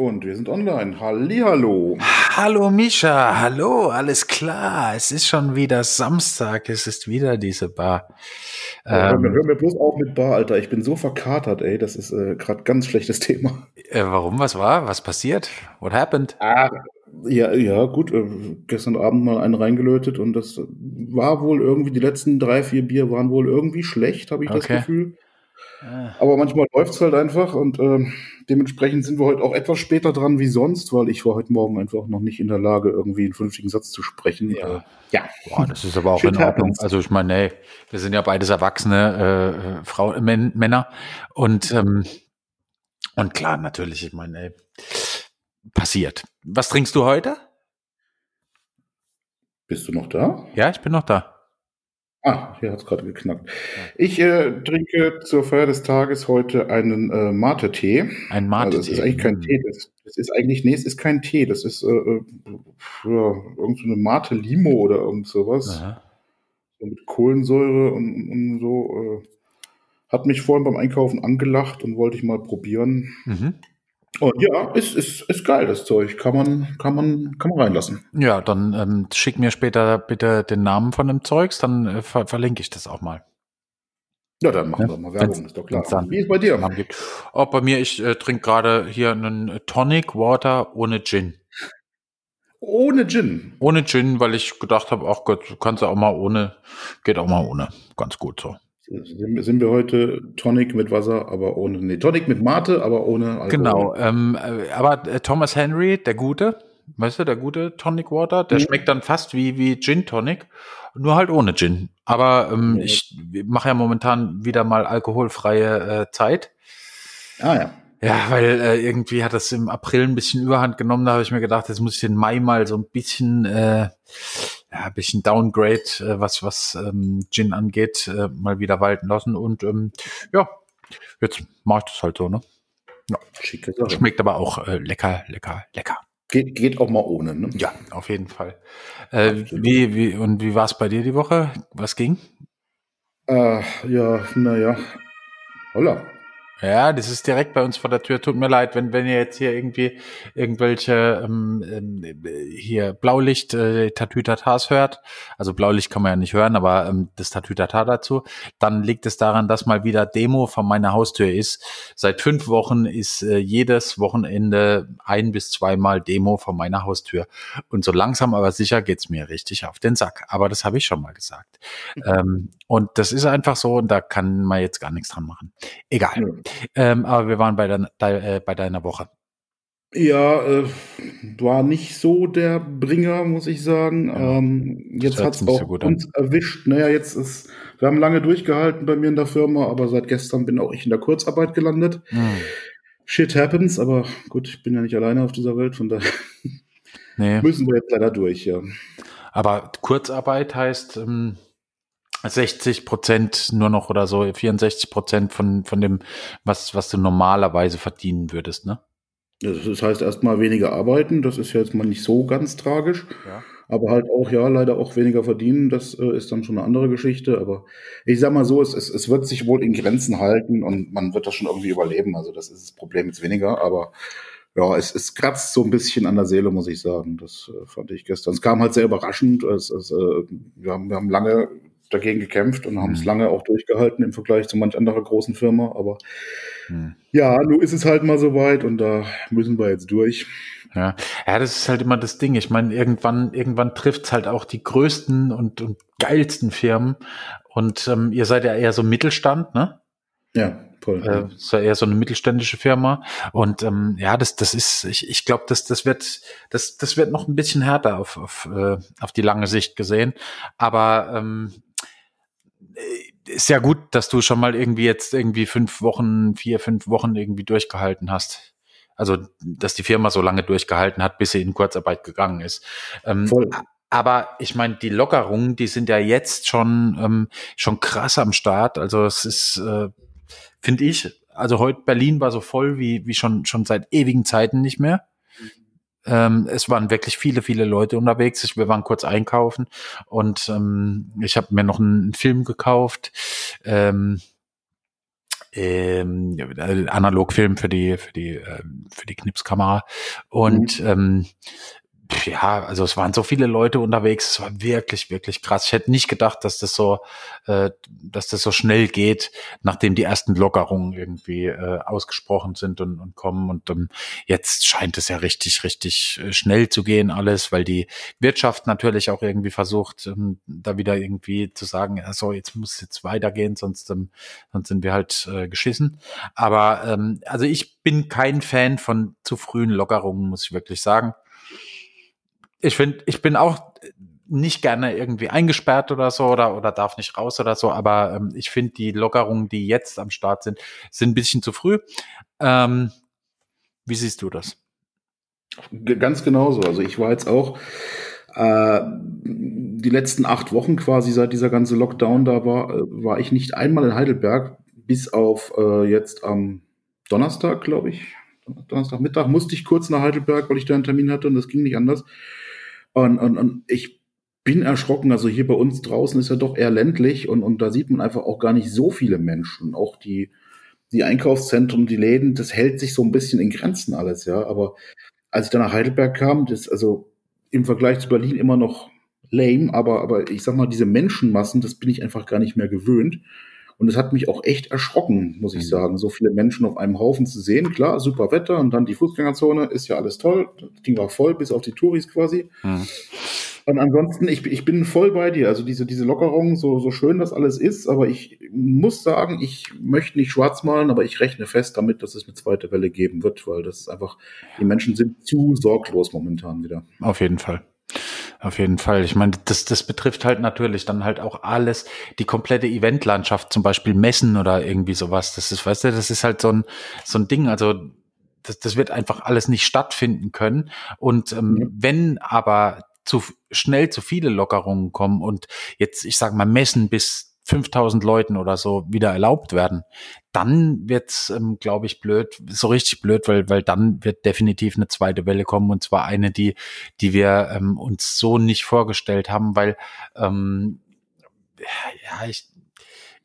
Und wir sind online. Hallihallo. Hallo Mischa, hallo, alles klar. Es ist schon wieder Samstag, es ist wieder diese Bar. Ja, hör, mir, ähm, hör, mir, bloß auf mit Bar, Alter. Ich bin so verkatert, ey. Das ist äh, gerade ganz schlechtes Thema. Äh, warum? Was war? Was passiert? What happened? Ah, ja, ja, gut. Äh, gestern Abend mal einen reingelötet und das war wohl irgendwie, die letzten drei, vier Bier waren wohl irgendwie schlecht, habe ich okay. das Gefühl. Ah. Aber manchmal läuft es halt einfach und äh, dementsprechend sind wir heute auch etwas später dran wie sonst, weil ich war heute Morgen einfach noch nicht in der Lage, irgendwie einen vernünftigen Satz zu sprechen. Ja, äh, ja. Boah, das ist aber auch in Ordnung. Also ich meine, ey, wir sind ja beides erwachsene äh, Frauen, äh, Männer und ähm, und klar, natürlich, ich meine, ey, passiert. Was trinkst du heute? Bist du noch da? Ja, ich bin noch da. Ah, hier hat es gerade geknackt. Ich äh, trinke zur Feier des Tages heute einen äh, Mate-Tee. Ein Mate-Tee. Also das ist eigentlich kein. Tee. Das, das, ist eigentlich, nee, es ist kein Tee. Das ist äh, äh ja, irgend so eine Mate-Limo oder irgend sowas. So mit Kohlensäure und, und so. Äh, hat mich vorhin beim Einkaufen angelacht und wollte ich mal probieren. Mhm. Und ja, ist, ist, ist geil, das Zeug. Kann man, kann man, kann man reinlassen. Ja, dann ähm, schick mir später bitte den Namen von dem Zeugs, dann äh, ver verlinke ich das auch mal. Ja, dann machen ja, wir mal Werbung, ist doch klar. Dann Wie ist bei dir? Oh, bei mir, ich äh, trinke gerade hier einen Tonic Water ohne Gin. Ohne Gin? Ohne Gin, weil ich gedacht habe, ach Gott, du kannst ja auch mal ohne, geht auch mal ohne. Ganz gut so. Sind wir heute Tonic mit Wasser, aber ohne, nee, Tonic mit Mate, aber ohne Alkohol. Genau, ähm, äh, aber äh, Thomas Henry, der Gute, weißt du, der gute Tonic Water, der mhm. schmeckt dann fast wie, wie Gin Tonic, nur halt ohne Gin. Aber ähm, ja. ich mache ja momentan wieder mal alkoholfreie äh, Zeit. Ah ja. Ja, weil äh, irgendwie hat das im April ein bisschen Überhand genommen. Da habe ich mir gedacht, jetzt muss ich den Mai mal so ein bisschen, äh, ja, ein bisschen Downgrade, äh, was was ähm, Gin angeht, äh, mal wieder walten lassen. Und ähm, ja, jetzt mache ich das halt so, ne? Ja, schicke Sache. Schmeckt aber auch äh, lecker, lecker, lecker. Geht, geht auch mal ohne, ne? Ja, auf jeden Fall. Äh, wie, wie, und wie war es bei dir die Woche? Was ging? Äh, ja, naja. Holla. Ja, das ist direkt bei uns vor der Tür. Tut mir leid, wenn, wenn ihr jetzt hier irgendwie irgendwelche ähm, ähm, hier Blaulicht äh, Tatütatas hört. Also Blaulicht kann man ja nicht hören, aber ähm, das Tatütata dazu. Dann liegt es daran, dass mal wieder Demo von meiner Haustür ist. Seit fünf Wochen ist äh, jedes Wochenende ein bis zweimal Demo von meiner Haustür. Und so langsam aber sicher geht's mir richtig auf den Sack. Aber das habe ich schon mal gesagt. Mhm. Ähm, und das ist einfach so und da kann man jetzt gar nichts dran machen. Egal. Mhm. Ähm, aber wir waren bei, de, de, äh, bei deiner Woche. Ja, äh, war nicht so der Bringer, muss ich sagen. Ja, ähm, jetzt hat es auch so uns an. erwischt. Naja, jetzt ist, wir haben lange durchgehalten bei mir in der Firma, aber seit gestern bin auch ich in der Kurzarbeit gelandet. Hm. Shit happens, aber gut, ich bin ja nicht alleine auf dieser Welt, von daher nee. müssen wir jetzt leider durch, ja. Aber Kurzarbeit heißt, ähm, 60 Prozent nur noch oder so, 64 Prozent von, von dem, was, was du normalerweise verdienen würdest, ne? Das heißt erstmal weniger arbeiten, das ist ja jetzt mal nicht so ganz tragisch. Ja. Aber halt auch, ja, leider auch weniger verdienen, das äh, ist dann schon eine andere Geschichte. Aber ich sag mal so, es, es, es wird sich wohl in Grenzen halten und man wird das schon irgendwie überleben. Also das ist das Problem jetzt weniger, aber ja, es, es kratzt so ein bisschen an der Seele, muss ich sagen. Das äh, fand ich gestern. Es kam halt sehr überraschend. Es, es, äh, wir, haben, wir haben lange dagegen gekämpft und haben es mhm. lange auch durchgehalten im Vergleich zu manch anderer großen Firma. Aber mhm. ja, nun ist es halt mal so weit und da müssen wir jetzt durch. Ja, ja, das ist halt immer das Ding. Ich meine, irgendwann, irgendwann trifft's halt auch die größten und, und geilsten Firmen. Und ähm, ihr seid ja eher so Mittelstand, ne? Ja, voll. Äh, ist ja eher so eine mittelständische Firma. Und ähm, ja, das, das ist, ich, ich glaube, das, das wird, das, das wird noch ein bisschen härter auf, auf, äh, auf die lange Sicht gesehen. Aber ähm, ist ja gut, dass du schon mal irgendwie jetzt irgendwie fünf Wochen, vier, fünf Wochen irgendwie durchgehalten hast. Also, dass die Firma so lange durchgehalten hat, bis sie in Kurzarbeit gegangen ist. Ähm, Voll. Aber ich meine, die Lockerungen, die sind ja jetzt schon, ähm, schon krass am Start. Also es ist, äh, finde ich, also heute Berlin war so voll wie, wie schon, schon seit ewigen Zeiten nicht mehr. Ähm, es waren wirklich viele, viele Leute unterwegs. Ich, wir waren kurz einkaufen und ähm, ich habe mir noch einen Film gekauft. Ähm, ähm, Analogfilm für die für die äh, für die Knipskamera und mhm. ähm, ja, also es waren so viele Leute unterwegs, es war wirklich, wirklich krass. Ich hätte nicht gedacht, dass das so, äh, dass das so schnell geht, nachdem die ersten Lockerungen irgendwie äh, ausgesprochen sind und, und kommen. Und ähm, jetzt scheint es ja richtig, richtig äh, schnell zu gehen alles, weil die Wirtschaft natürlich auch irgendwie versucht, ähm, da wieder irgendwie zu sagen, so jetzt muss es jetzt weitergehen, sonst, ähm, sonst sind wir halt äh, geschissen. Aber ähm, also ich bin kein Fan von zu frühen Lockerungen, muss ich wirklich sagen ich finde, ich bin auch nicht gerne irgendwie eingesperrt oder so oder, oder darf nicht raus oder so, aber ähm, ich finde die Lockerungen, die jetzt am Start sind, sind ein bisschen zu früh. Ähm, wie siehst du das? Ganz genauso. Also ich war jetzt auch äh, die letzten acht Wochen quasi seit dieser ganze Lockdown da war, äh, war ich nicht einmal in Heidelberg, bis auf äh, jetzt am Donnerstag, glaube ich. Donnerstagmittag musste ich kurz nach Heidelberg, weil ich da einen Termin hatte und das ging nicht anders. Und, und, und ich bin erschrocken. Also hier bei uns draußen ist ja doch eher ländlich und, und da sieht man einfach auch gar nicht so viele Menschen. Auch die, die Einkaufszentren, die Läden, das hält sich so ein bisschen in Grenzen alles, ja. Aber als ich dann nach Heidelberg kam, das also im Vergleich zu Berlin immer noch lame, aber, aber ich sag mal, diese Menschenmassen, das bin ich einfach gar nicht mehr gewöhnt. Und es hat mich auch echt erschrocken, muss ich mhm. sagen, so viele Menschen auf einem Haufen zu sehen. Klar, super Wetter und dann die Fußgängerzone ist ja alles toll. Das Ding war voll, bis auf die Touris quasi. Mhm. Und ansonsten, ich, ich bin voll bei dir. Also diese, diese Lockerung, so, so schön das alles ist, aber ich muss sagen, ich möchte nicht schwarz malen, aber ich rechne fest damit, dass es eine zweite Welle geben wird, weil das ist einfach, die Menschen sind zu sorglos momentan wieder. Auf jeden Fall. Auf jeden Fall. Ich meine, das, das betrifft halt natürlich dann halt auch alles, die komplette Eventlandschaft, zum Beispiel Messen oder irgendwie sowas. Das ist, weißt du, das ist halt so ein, so ein Ding. Also das, das wird einfach alles nicht stattfinden können. Und ähm, mhm. wenn aber zu schnell zu viele Lockerungen kommen und jetzt, ich sag mal, Messen bis 5000 Leuten oder so wieder erlaubt werden, dann wird's, ähm, glaube ich, blöd, so richtig blöd, weil, weil dann wird definitiv eine zweite Welle kommen und zwar eine, die, die wir ähm, uns so nicht vorgestellt haben, weil, ähm, ja, ich,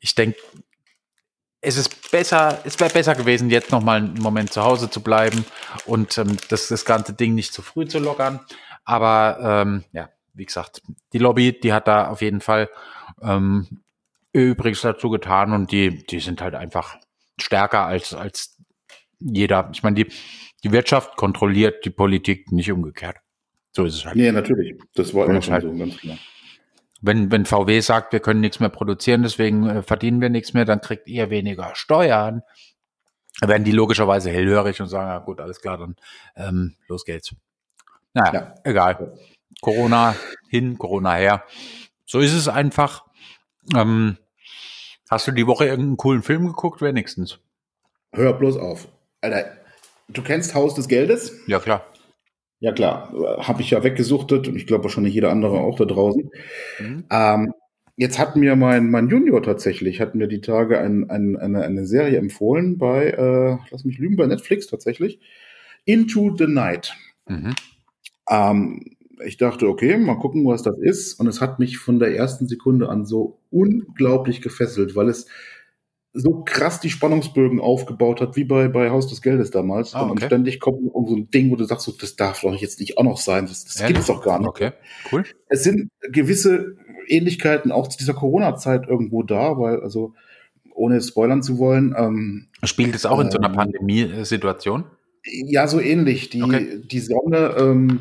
ich denke, es ist besser, es wäre besser gewesen, jetzt noch mal einen Moment zu Hause zu bleiben und ähm, das, das ganze Ding nicht zu früh zu lockern. Aber ähm, ja, wie gesagt, die Lobby, die hat da auf jeden Fall ähm, übrigens dazu getan und die, die sind halt einfach stärker als, als jeder. Ich meine, die, die Wirtschaft kontrolliert die Politik nicht umgekehrt. So ist es halt. Nee, natürlich. Das war immer schon halt, so, ganz klar. Wenn, wenn VW sagt, wir können nichts mehr produzieren, deswegen äh, verdienen wir nichts mehr, dann kriegt ihr weniger Steuern. Dann werden die logischerweise hellhörig und sagen, ja gut, alles klar, dann ähm, los geht's. Naja, ja. egal. Corona hin, Corona her. So ist es einfach. Ähm, Hast du die Woche irgendeinen coolen Film geguckt, wenigstens? Hör bloß auf. Alter, du kennst Haus des Geldes? Ja, klar. Ja, klar. Habe ich ja weggesuchtet und ich glaube wahrscheinlich jeder andere auch da draußen. Mhm. Ähm, jetzt hat mir mein, mein Junior tatsächlich, hat mir die Tage ein, ein, eine, eine Serie empfohlen bei, äh, lass mich lügen, bei Netflix tatsächlich. Into the Night. Mhm. Ähm, ich dachte, okay, mal gucken, was das ist. Und es hat mich von der ersten Sekunde an so unglaublich gefesselt, weil es so krass die Spannungsbögen aufgebaut hat, wie bei, bei Haus des Geldes damals. Ah, okay. Und ständig kommt um so ein Ding, wo du sagst, so, das darf doch jetzt nicht auch noch sein, das, das es doch gar nicht. Okay, cool. Es sind gewisse Ähnlichkeiten auch zu dieser Corona-Zeit irgendwo da, weil, also, ohne spoilern zu wollen. Ähm, Spielt es auch in so einer ähm, Pandemiesituation? Ja, so ähnlich. Die, okay. die Sonne, ähm,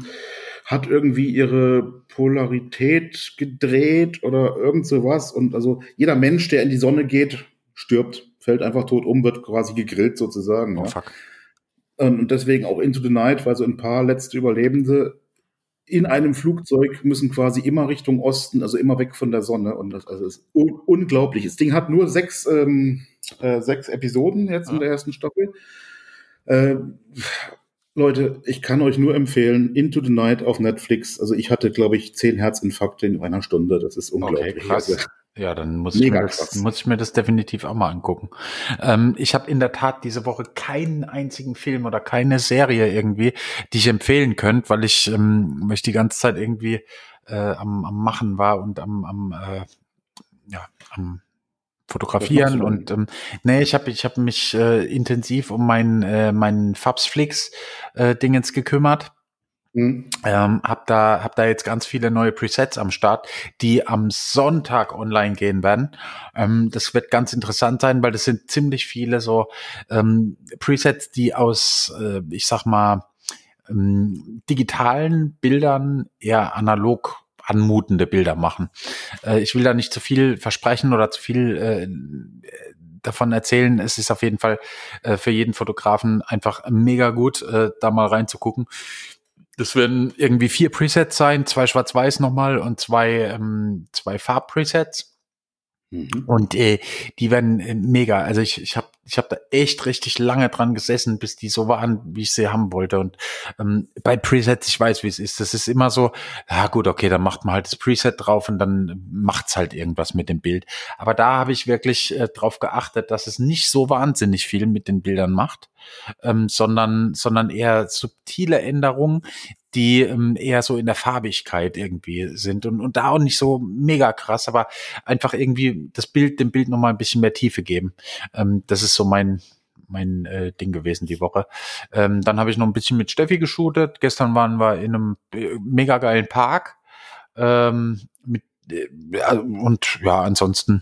hat irgendwie ihre Polarität gedreht oder irgend sowas. Und also jeder Mensch, der in die Sonne geht, stirbt, fällt einfach tot um, wird quasi gegrillt sozusagen. Oh, ja. fuck. Und deswegen auch Into the Night, weil so ein paar letzte Überlebende in einem Flugzeug müssen quasi immer Richtung Osten, also immer weg von der Sonne. Und das also ist un unglaublich. Das Ding hat nur sechs, ähm, äh, sechs Episoden jetzt ja. in der ersten Staffel. Äh, Leute, ich kann euch nur empfehlen, Into the Night auf Netflix. Also ich hatte, glaube ich, zehn Herzinfarkte in einer Stunde. Das ist unglaublich. Okay, krass. Also, ja, dann muss ich, mir das, muss ich mir das definitiv auch mal angucken. Ähm, ich habe in der Tat diese Woche keinen einzigen Film oder keine Serie irgendwie, die ich empfehlen könnte, weil ich, ähm, weil ich die ganze Zeit irgendwie äh, am, am Machen war und am, am äh, ja, am fotografieren und ähm, nee, ich habe ich habe mich äh, intensiv um mein äh, mein Fabsflix äh, Dingens gekümmert. Mhm. Ähm, hab da hab da jetzt ganz viele neue Presets am Start, die am Sonntag online gehen werden. Ähm, das wird ganz interessant sein, weil das sind ziemlich viele so ähm, Presets, die aus äh, ich sag mal ähm, digitalen Bildern eher analog anmutende Bilder machen. Äh, ich will da nicht zu viel versprechen oder zu viel äh, davon erzählen. Es ist auf jeden Fall äh, für jeden Fotografen einfach mega gut, äh, da mal reinzugucken. Das werden irgendwie vier Presets sein, zwei Schwarz-Weiß nochmal und zwei, ähm, zwei Farb-Presets. Mhm. Und äh, die werden äh, mega. Also ich, ich habe ich hab da echt richtig lange dran gesessen, bis die so waren, wie ich sie haben wollte. Und ähm, bei Presets, ich weiß, wie es ist. Das ist immer so, ja gut, okay, dann macht man halt das Preset drauf und dann macht's halt irgendwas mit dem Bild. Aber da habe ich wirklich äh, drauf geachtet, dass es nicht so wahnsinnig viel mit den Bildern macht, ähm, sondern, sondern eher subtile Änderungen, die ähm, eher so in der Farbigkeit irgendwie sind und, und da auch nicht so mega krass, aber einfach irgendwie das Bild, dem Bild nochmal ein bisschen mehr Tiefe geben. Ähm, das ist so mein, mein äh, Ding gewesen die Woche. Ähm, dann habe ich noch ein bisschen mit Steffi geshootet. Gestern waren wir in einem äh, mega geilen Park. Ähm, mit äh, und ja, ansonsten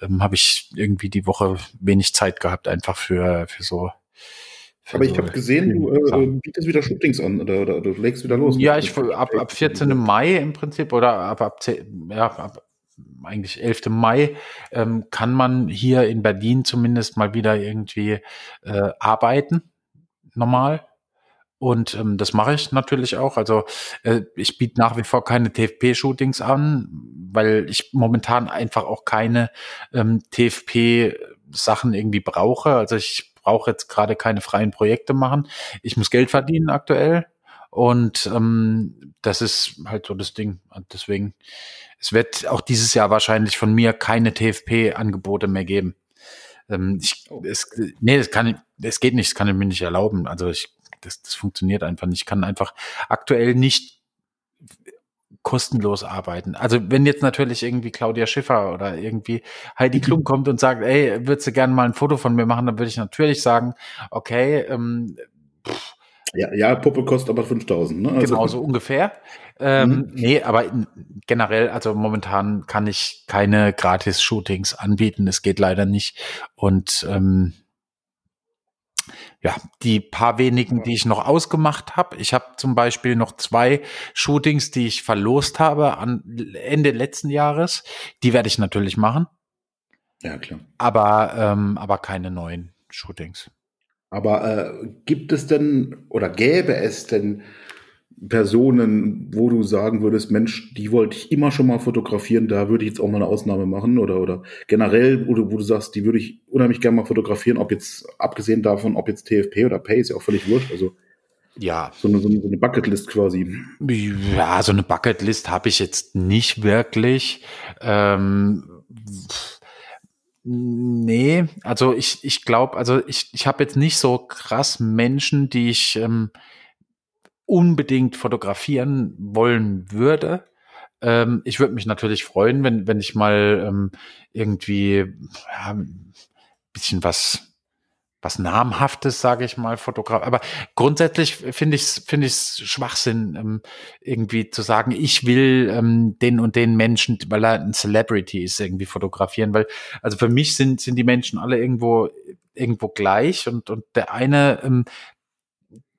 ähm, habe ich irgendwie die Woche wenig Zeit gehabt, einfach für, für so aber ich habe gesehen, du äh, bietest wieder Shootings an oder, oder, du legst wieder los. Ja, ich ab, ab 14. Mai im Prinzip oder ab, ab, 10, ja, ab eigentlich 11. Mai ähm, kann man hier in Berlin zumindest mal wieder irgendwie äh, arbeiten, normal. Und ähm, das mache ich natürlich auch. Also äh, ich biete nach wie vor keine TFP-Shootings an, weil ich momentan einfach auch keine ähm, TFP-Sachen irgendwie brauche. Also ich brauche jetzt gerade keine freien Projekte machen. Ich muss Geld verdienen aktuell. Und ähm, das ist halt so das Ding. Und deswegen, es wird auch dieses Jahr wahrscheinlich von mir keine TFP-Angebote mehr geben. Ähm, ich, es, nee, das kann, es geht nicht, das kann ich mir nicht erlauben. Also ich, das, das funktioniert einfach nicht. Ich kann einfach aktuell nicht kostenlos arbeiten. Also wenn jetzt natürlich irgendwie Claudia Schiffer oder irgendwie Heidi mhm. Klum kommt und sagt, ey, würdest du gerne mal ein Foto von mir machen, dann würde ich natürlich sagen, okay, ähm, ja, ja, Puppe kostet aber 5000, ne? Also. Genau, so ungefähr. Ähm, mhm. Nee, aber generell, also momentan kann ich keine Gratis-Shootings anbieten. Es geht leider nicht. Und ähm, ja, die paar wenigen, die ich noch ausgemacht habe. Ich habe zum Beispiel noch zwei Shootings, die ich verlost habe an Ende letzten Jahres. Die werde ich natürlich machen. Ja, klar. Aber, ähm, aber keine neuen Shootings. Aber äh, gibt es denn oder gäbe es denn Personen, wo du sagen würdest, Mensch, die wollte ich immer schon mal fotografieren, da würde ich jetzt auch mal eine Ausnahme machen oder, oder generell, wo du, wo du sagst, die würde ich unheimlich gerne mal fotografieren, ob jetzt, abgesehen davon, ob jetzt TFP oder Pay, ist ja auch völlig wurscht, also. Ja. So eine, so eine Bucketlist quasi. Ja, so eine Bucketlist habe ich jetzt nicht wirklich. Ähm, nee, also ich, ich glaube, also ich, ich habe jetzt nicht so krass Menschen, die ich ähm, unbedingt fotografieren wollen würde. Ähm, ich würde mich natürlich freuen, wenn, wenn ich mal ähm, irgendwie ja, bisschen was was namhaftes, sage ich mal, Fotograf. Aber grundsätzlich finde ich es finde ich's Schwachsinn, ähm, irgendwie zu sagen, ich will ähm, den und den Menschen, weil er ein Celebrity ist, irgendwie fotografieren. Weil also für mich sind sind die Menschen alle irgendwo irgendwo gleich und und der eine ähm,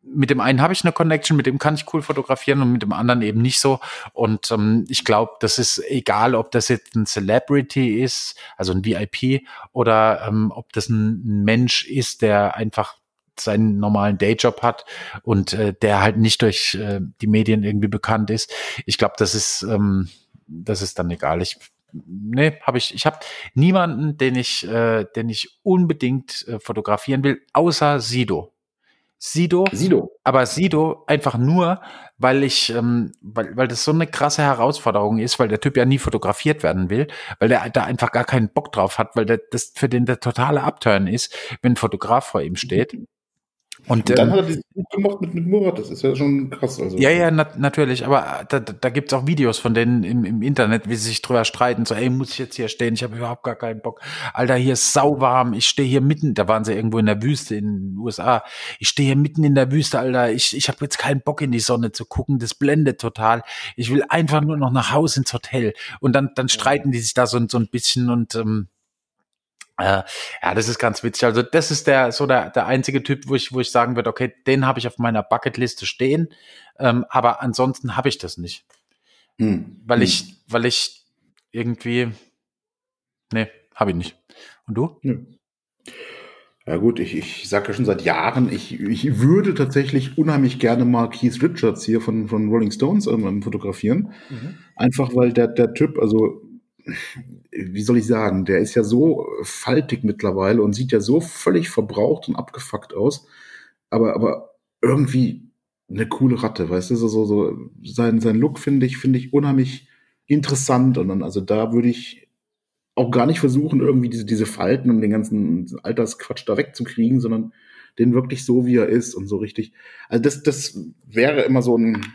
mit dem einen habe ich eine Connection, mit dem kann ich cool fotografieren und mit dem anderen eben nicht so. Und ähm, ich glaube, das ist egal, ob das jetzt ein Celebrity ist, also ein VIP, oder ähm, ob das ein Mensch ist, der einfach seinen normalen Dayjob hat und äh, der halt nicht durch äh, die Medien irgendwie bekannt ist. Ich glaube, das ist ähm, das ist dann egal. Ich nee, habe ich ich habe niemanden, den ich äh, den ich unbedingt äh, fotografieren will, außer Sido. Sido. Sido. Aber Sido einfach nur, weil ich, ähm, weil, weil das so eine krasse Herausforderung ist, weil der Typ ja nie fotografiert werden will, weil der da einfach gar keinen Bock drauf hat, weil der, das für den der totale Upturn ist, wenn ein Fotograf vor ihm steht. Und, und dann ähm, hat er dieses Buch gemacht mit, mit Murat, das ist ja schon krass. Also. Ja, ja, na, natürlich, aber da, da gibt's auch Videos von denen im, im Internet, wie sie sich drüber streiten, so, ey, muss ich jetzt hier stehen, ich habe überhaupt gar keinen Bock. Alter, hier ist sauwarm, ich stehe hier mitten, da waren sie irgendwo in der Wüste in den USA, ich stehe hier mitten in der Wüste, Alter, ich, ich habe jetzt keinen Bock in die Sonne zu gucken, das blendet total, ich will einfach nur noch nach Hause ins Hotel. Und dann, dann streiten die sich da so, so ein bisschen und ähm, äh, ja, das ist ganz witzig. Also das ist der so der, der einzige Typ, wo ich wo ich sagen würde, okay, den habe ich auf meiner Bucketliste stehen, ähm, aber ansonsten habe ich das nicht, hm. weil hm. ich weil ich irgendwie nee, habe ich nicht. Und du? Hm. Ja gut, ich, ich sage ja schon seit Jahren, ich, ich würde tatsächlich unheimlich gerne mal Keith Richards hier von, von Rolling Stones irgendwann fotografieren. Mhm. Einfach weil der, der Typ, also wie soll ich sagen, der ist ja so faltig mittlerweile und sieht ja so völlig verbraucht und abgefuckt aus. Aber, aber irgendwie eine coole Ratte, weißt du, so, so, so sein, sein Look finde ich, finde ich unheimlich interessant und dann, also da würde ich auch gar nicht versuchen, irgendwie diese, diese Falten und den ganzen Altersquatsch da wegzukriegen, sondern den wirklich so, wie er ist und so richtig. Also das, das wäre immer so ein,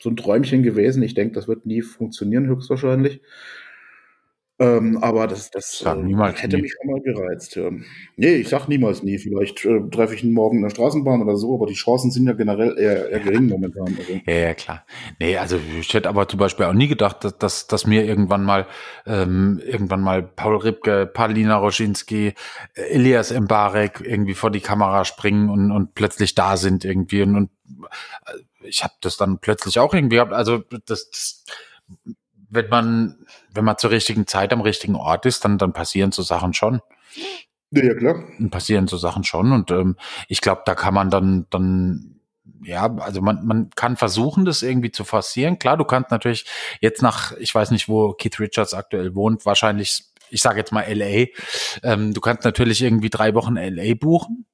so ein Träumchen gewesen. Ich denke, das wird nie funktionieren, höchstwahrscheinlich. Ähm, aber das, das äh, hätte mich schon mal gereizt. Ja. Nee, ich sag niemals nie. Vielleicht äh, treffe ich ihn morgen in der Straßenbahn oder so, aber die Chancen sind ja generell eher, eher gering momentan. Also. Ja, ja, klar. Nee, also ich hätte aber zum Beispiel auch nie gedacht, dass, dass, dass mir irgendwann mal ähm, irgendwann mal Paul Ripke, Paulina Roschinski, Elias Mbarek irgendwie vor die Kamera springen und, und plötzlich da sind irgendwie. Und, und äh, ich habe das dann plötzlich auch irgendwie gehabt. Also das, das wenn man, wenn man zur richtigen Zeit am richtigen Ort ist, dann, dann passieren so Sachen schon. Ja, klar. Dann passieren so Sachen schon. Und ähm, ich glaube, da kann man dann, dann, ja, also man, man kann versuchen, das irgendwie zu forcieren. Klar, du kannst natürlich jetzt nach, ich weiß nicht, wo Keith Richards aktuell wohnt, wahrscheinlich, ich sage jetzt mal LA. Ähm, du kannst natürlich irgendwie drei Wochen LA buchen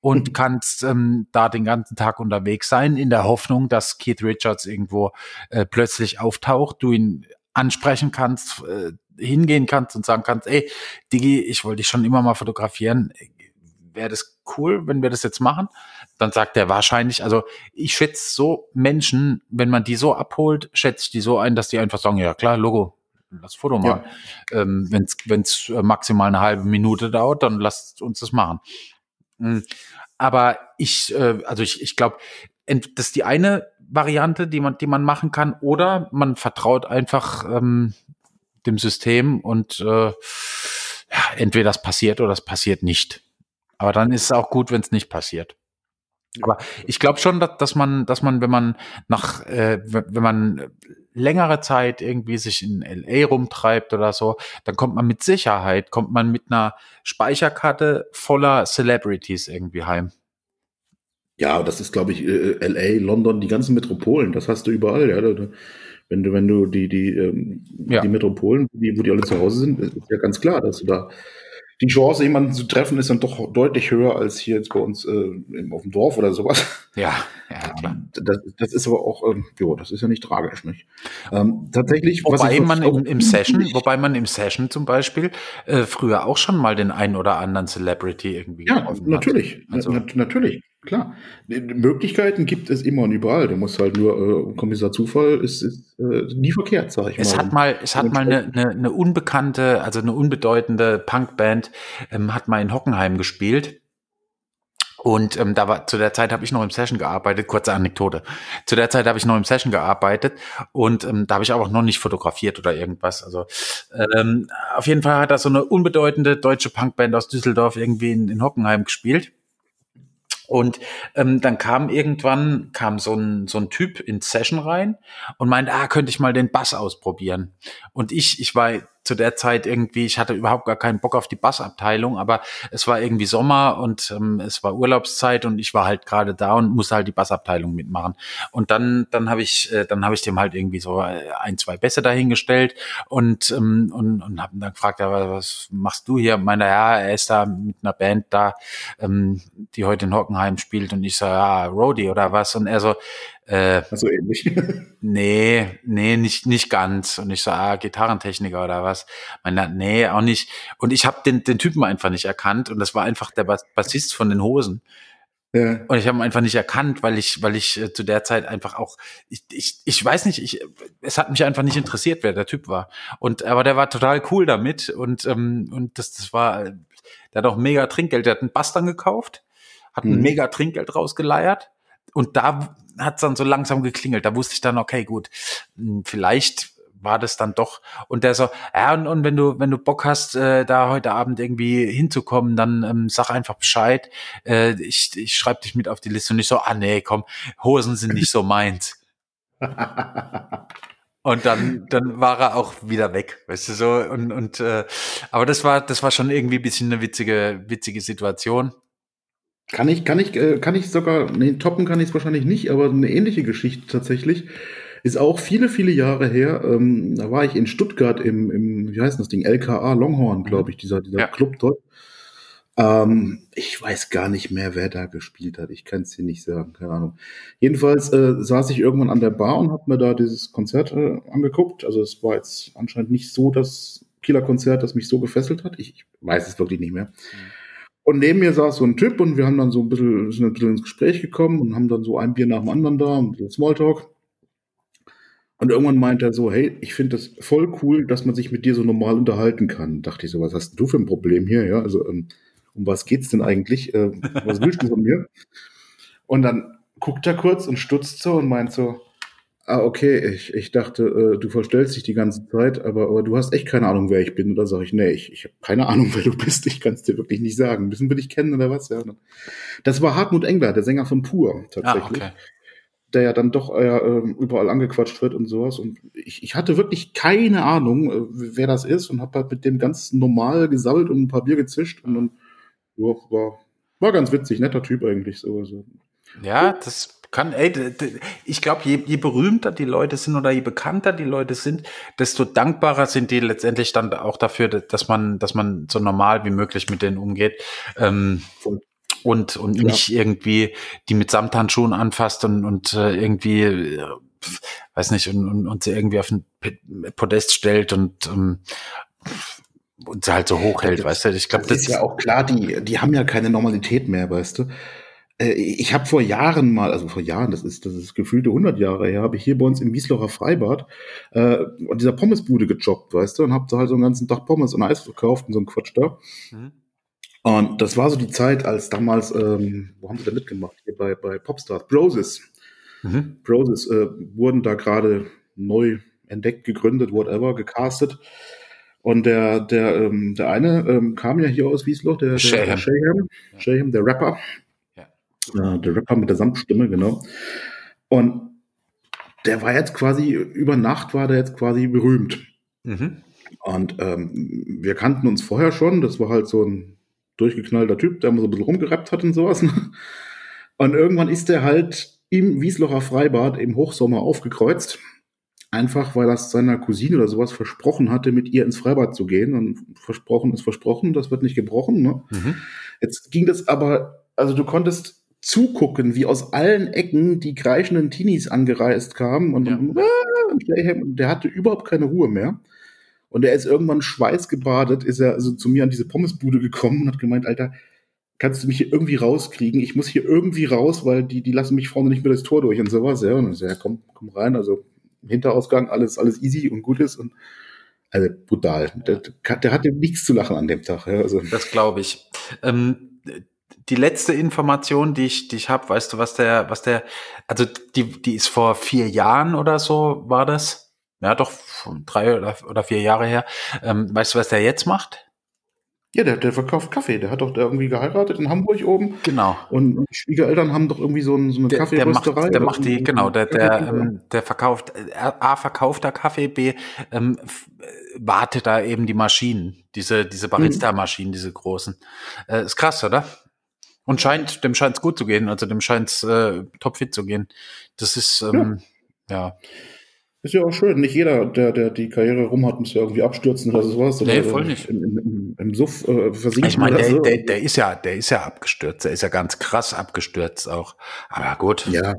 und mhm. kannst ähm, da den ganzen Tag unterwegs sein, in der Hoffnung, dass Keith Richards irgendwo äh, plötzlich auftaucht, du ihn ansprechen kannst, äh, hingehen kannst und sagen kannst, ey, Digi, ich wollte dich schon immer mal fotografieren. Wäre das cool, wenn wir das jetzt machen? Dann sagt er wahrscheinlich, also ich schätze so Menschen, wenn man die so abholt, schätze ich die so ein, dass die einfach sagen, ja klar, Logo, lass Foto mal. Ja. Ähm, wenn es äh, maximal eine halbe Minute dauert, dann lasst uns das machen. Hm. Aber ich, äh, also ich, ich glaube, das ist die eine Variante, die man, die man machen kann, oder man vertraut einfach ähm, dem System und äh, ja, entweder das passiert oder das passiert nicht. Aber dann ist es auch gut, wenn es nicht passiert. Aber ich glaube schon, dass, dass man, dass man, wenn man nach, äh, wenn man längere Zeit irgendwie sich in LA rumtreibt oder so, dann kommt man mit Sicherheit, kommt man mit einer Speicherkarte voller Celebrities irgendwie heim. Ja, das ist, glaube ich, äh, LA, London, die ganzen Metropolen, das hast du überall, ja. Wenn du, wenn du die, die, ähm, ja. die Metropolen, die, wo die alle zu Hause sind, ist ja ganz klar, dass du da die Chance, jemanden zu treffen, ist dann doch deutlich höher als hier jetzt bei uns äh, auf dem Dorf oder sowas. Ja, ja klar. Das, das ist aber auch, ähm, jo, das ist ja nicht tragisch, nicht? Ähm, tatsächlich. Wobei man im, im Session, wobei man im Session zum Beispiel äh, früher auch schon mal den einen oder anderen Celebrity irgendwie ja, natürlich, also, na, natürlich. Klar, Möglichkeiten gibt es immer und überall. Du musst halt nur, äh, Kommissar Zufall ist, ist äh, nie verkehrt, sag ich es mal. Hat mal. Es hat mal eine, eine, eine unbekannte, also eine unbedeutende Punkband, ähm, hat mal in Hockenheim gespielt. Und ähm, da war zu der Zeit habe ich noch im Session gearbeitet. Kurze Anekdote. Zu der Zeit habe ich noch im Session gearbeitet und ähm, da habe ich auch noch nicht fotografiert oder irgendwas. Also ähm, auf jeden Fall hat da so eine unbedeutende deutsche Punkband aus Düsseldorf irgendwie in, in Hockenheim gespielt. Und ähm, dann kam irgendwann kam so ein so ein Typ in Session rein und meinte, ah, könnte ich mal den Bass ausprobieren. Und ich ich war zu der Zeit irgendwie, ich hatte überhaupt gar keinen Bock auf die Bassabteilung, aber es war irgendwie Sommer und ähm, es war Urlaubszeit und ich war halt gerade da und musste halt die Bassabteilung mitmachen. Und dann, dann habe ich, äh, dann habe ich dem halt irgendwie so äh, ein, zwei Bässe dahingestellt und ähm, und, und habe dann gefragt, ja, was machst du hier? Meiner ja, er ist da mit einer Band da, ähm, die heute in Hockenheim spielt und ich so, ja, Roadie oder was? Und er so, äh, so ähnlich. nee, nee, nicht, nicht ganz. Und ich so, ah, Gitarrentechniker oder was. Meine, nee, auch nicht. Und ich habe den, den Typen einfach nicht erkannt. Und das war einfach der Bassist von den Hosen. Ja. Und ich habe ihn einfach nicht erkannt, weil ich, weil ich äh, zu der Zeit einfach auch, ich, ich, ich weiß nicht, ich, es hat mich einfach nicht interessiert, wer der Typ war. Und aber der war total cool damit und ähm, und das, das war, der hat auch mega Trinkgeld, der hat einen Bass dann gekauft, hat ein mhm. mega Trinkgeld rausgeleiert und da hat es dann so langsam geklingelt. Da wusste ich dann, okay, gut, hm, vielleicht war das dann doch. Und der so, ja, und, und wenn du, wenn du Bock hast, äh, da heute Abend irgendwie hinzukommen, dann ähm, sag einfach Bescheid. Äh, ich ich schreibe dich mit auf die Liste und ich so, ah nee, komm, Hosen sind nicht so meins. und dann, dann war er auch wieder weg, weißt du so. Und, und äh, aber das war, das war schon irgendwie ein bisschen eine witzige, witzige Situation. Kann ich, kann ich, äh, kann ich sogar, nee, toppen kann ich es wahrscheinlich nicht, aber eine ähnliche Geschichte tatsächlich. Ist auch viele, viele Jahre her. Ähm, da war ich in Stuttgart im, im, wie heißt das Ding? LKA Longhorn, glaube ich, dieser, dieser ja. Club dort. Ähm, ich weiß gar nicht mehr, wer da gespielt hat. Ich kann es dir nicht sagen, keine Ahnung. Jedenfalls äh, saß ich irgendwann an der Bar und habe mir da dieses Konzert äh, angeguckt. Also es war jetzt anscheinend nicht so das Kieler Konzert, das mich so gefesselt hat. Ich, ich weiß es wirklich nicht mehr. Mhm. Und neben mir saß so ein Typ und wir haben dann so ein bisschen, sind ein bisschen ins Gespräch gekommen und haben dann so ein Bier nach dem anderen da, ein bisschen Smalltalk. Und irgendwann meint er so, hey, ich finde das voll cool, dass man sich mit dir so normal unterhalten kann. Dachte ich so, was hast du für ein Problem hier? Ja, also ähm, um was geht's denn eigentlich? Äh, was willst du von mir? Und dann guckt er kurz und stutzt so und meint so, ah, okay, ich, ich dachte, äh, du verstellst dich die ganze Zeit, aber, aber du hast echt keine Ahnung, wer ich bin. Und dann sage ich, nee, ich, ich habe keine Ahnung, wer du bist. Ich kann es dir wirklich nicht sagen. Müssen wir dich kennen oder was? Ja, das war Hartmut Engler, der Sänger von Pur, tatsächlich. Ah, okay der ja dann doch äh, überall angequatscht wird und sowas. Und ich, ich hatte wirklich keine Ahnung, äh, wer das ist und habe halt mit dem ganz normal gesammelt und ein paar Bier gezischt und dann ja, war, war ganz witzig, netter Typ eigentlich so. Also. Ja, das kann, ey, ich glaube, je, je berühmter die Leute sind oder je bekannter die Leute sind, desto dankbarer sind die letztendlich dann auch dafür, dass man, dass man so normal wie möglich mit denen umgeht. Ähm, und, und ja. nicht irgendwie die mit Samthandschuhen anfasst und, und äh, irgendwie, äh, weiß nicht, und, und, und sie irgendwie auf ein Podest stellt und, ähm, und sie halt so hochhält, weißt du? Ich glaube, das, das, ist ja auch klar, die, die haben ja keine Normalität mehr, weißt du? Äh, ich habe vor Jahren mal, also vor Jahren, das ist das ist gefühlte 100 Jahre her, habe ich hier bei uns im Wieslocher Freibad äh, an dieser Pommesbude gejobbt, weißt du, und habe da halt so einen ganzen Tag Pommes und Eis verkauft und so ein Quatsch da. Mhm. Und das war so die Zeit, als damals, ähm, wo haben sie da mitgemacht? Hier bei, bei Popstars, Broses. Mhm. Broses äh, wurden da gerade neu entdeckt, gegründet, whatever, gecastet. Und der, der, ähm, der eine ähm, kam ja hier aus Wiesloch, der, der Shayham, Shayham, der Rapper. Äh, der Rapper mit der Samtstimme, genau. Und der war jetzt quasi, über Nacht war der jetzt quasi berühmt. Mhm. Und ähm, wir kannten uns vorher schon, das war halt so ein durchgeknallter Typ, der immer so ein bisschen rumgerappt hat und sowas. Und irgendwann ist der halt im Wieslocher Freibad im Hochsommer aufgekreuzt. Einfach, weil er seiner Cousine oder sowas versprochen hatte, mit ihr ins Freibad zu gehen. Und versprochen ist versprochen, das wird nicht gebrochen. Ne? Mhm. Jetzt ging das aber, also du konntest zugucken, wie aus allen Ecken die kreischenden Teenies angereist kamen und, ja. und, und der hatte überhaupt keine Ruhe mehr. Und er ist irgendwann schweißgebadet, ist er also zu mir an diese Pommesbude gekommen und hat gemeint, Alter, kannst du mich hier irgendwie rauskriegen? Ich muss hier irgendwie raus, weil die, die lassen mich vorne nicht mehr das Tor durch und sowas. Ja, und dann so, ja, komm, komm rein. Also Hinterausgang, alles, alles easy und gut ist. Und also brutal. Der, der hatte nichts zu lachen an dem Tag. Ja, also. Das glaube ich. Ähm, die letzte Information, die ich, die ich habe, weißt du, was der, was der, also die, die ist vor vier Jahren oder so, war das? ja doch drei oder, oder vier Jahre her. Ähm, weißt du, was der jetzt macht? Ja, der, der verkauft Kaffee. Der hat doch irgendwie geheiratet in Hamburg oben. Genau. Und, die Schwiegereltern haben doch irgendwie so, ein, so eine der, Kaffeerösterei. Der macht, der macht die, genau, der, der, ähm, der verkauft, äh, A, verkauft der Kaffee, B, ähm, wartet da eben die Maschinen, diese, diese mhm. Barista-Maschinen, diese großen. Äh, ist krass, oder? Und scheint, dem scheint es gut zu gehen, also dem scheint es äh, topfit zu gehen. Das ist, ähm, ja. ja. Ist ja auch schön. Nicht jeder, der, der die Karriere rum hat, muss ja irgendwie abstürzen oder sowas. Nee, voll nicht. Im, im, im Suff äh, versinken. Ich meine, der, so. der, der, ist ja, der ist ja abgestürzt. Der ist ja ganz krass abgestürzt auch. Aber gut. Ja.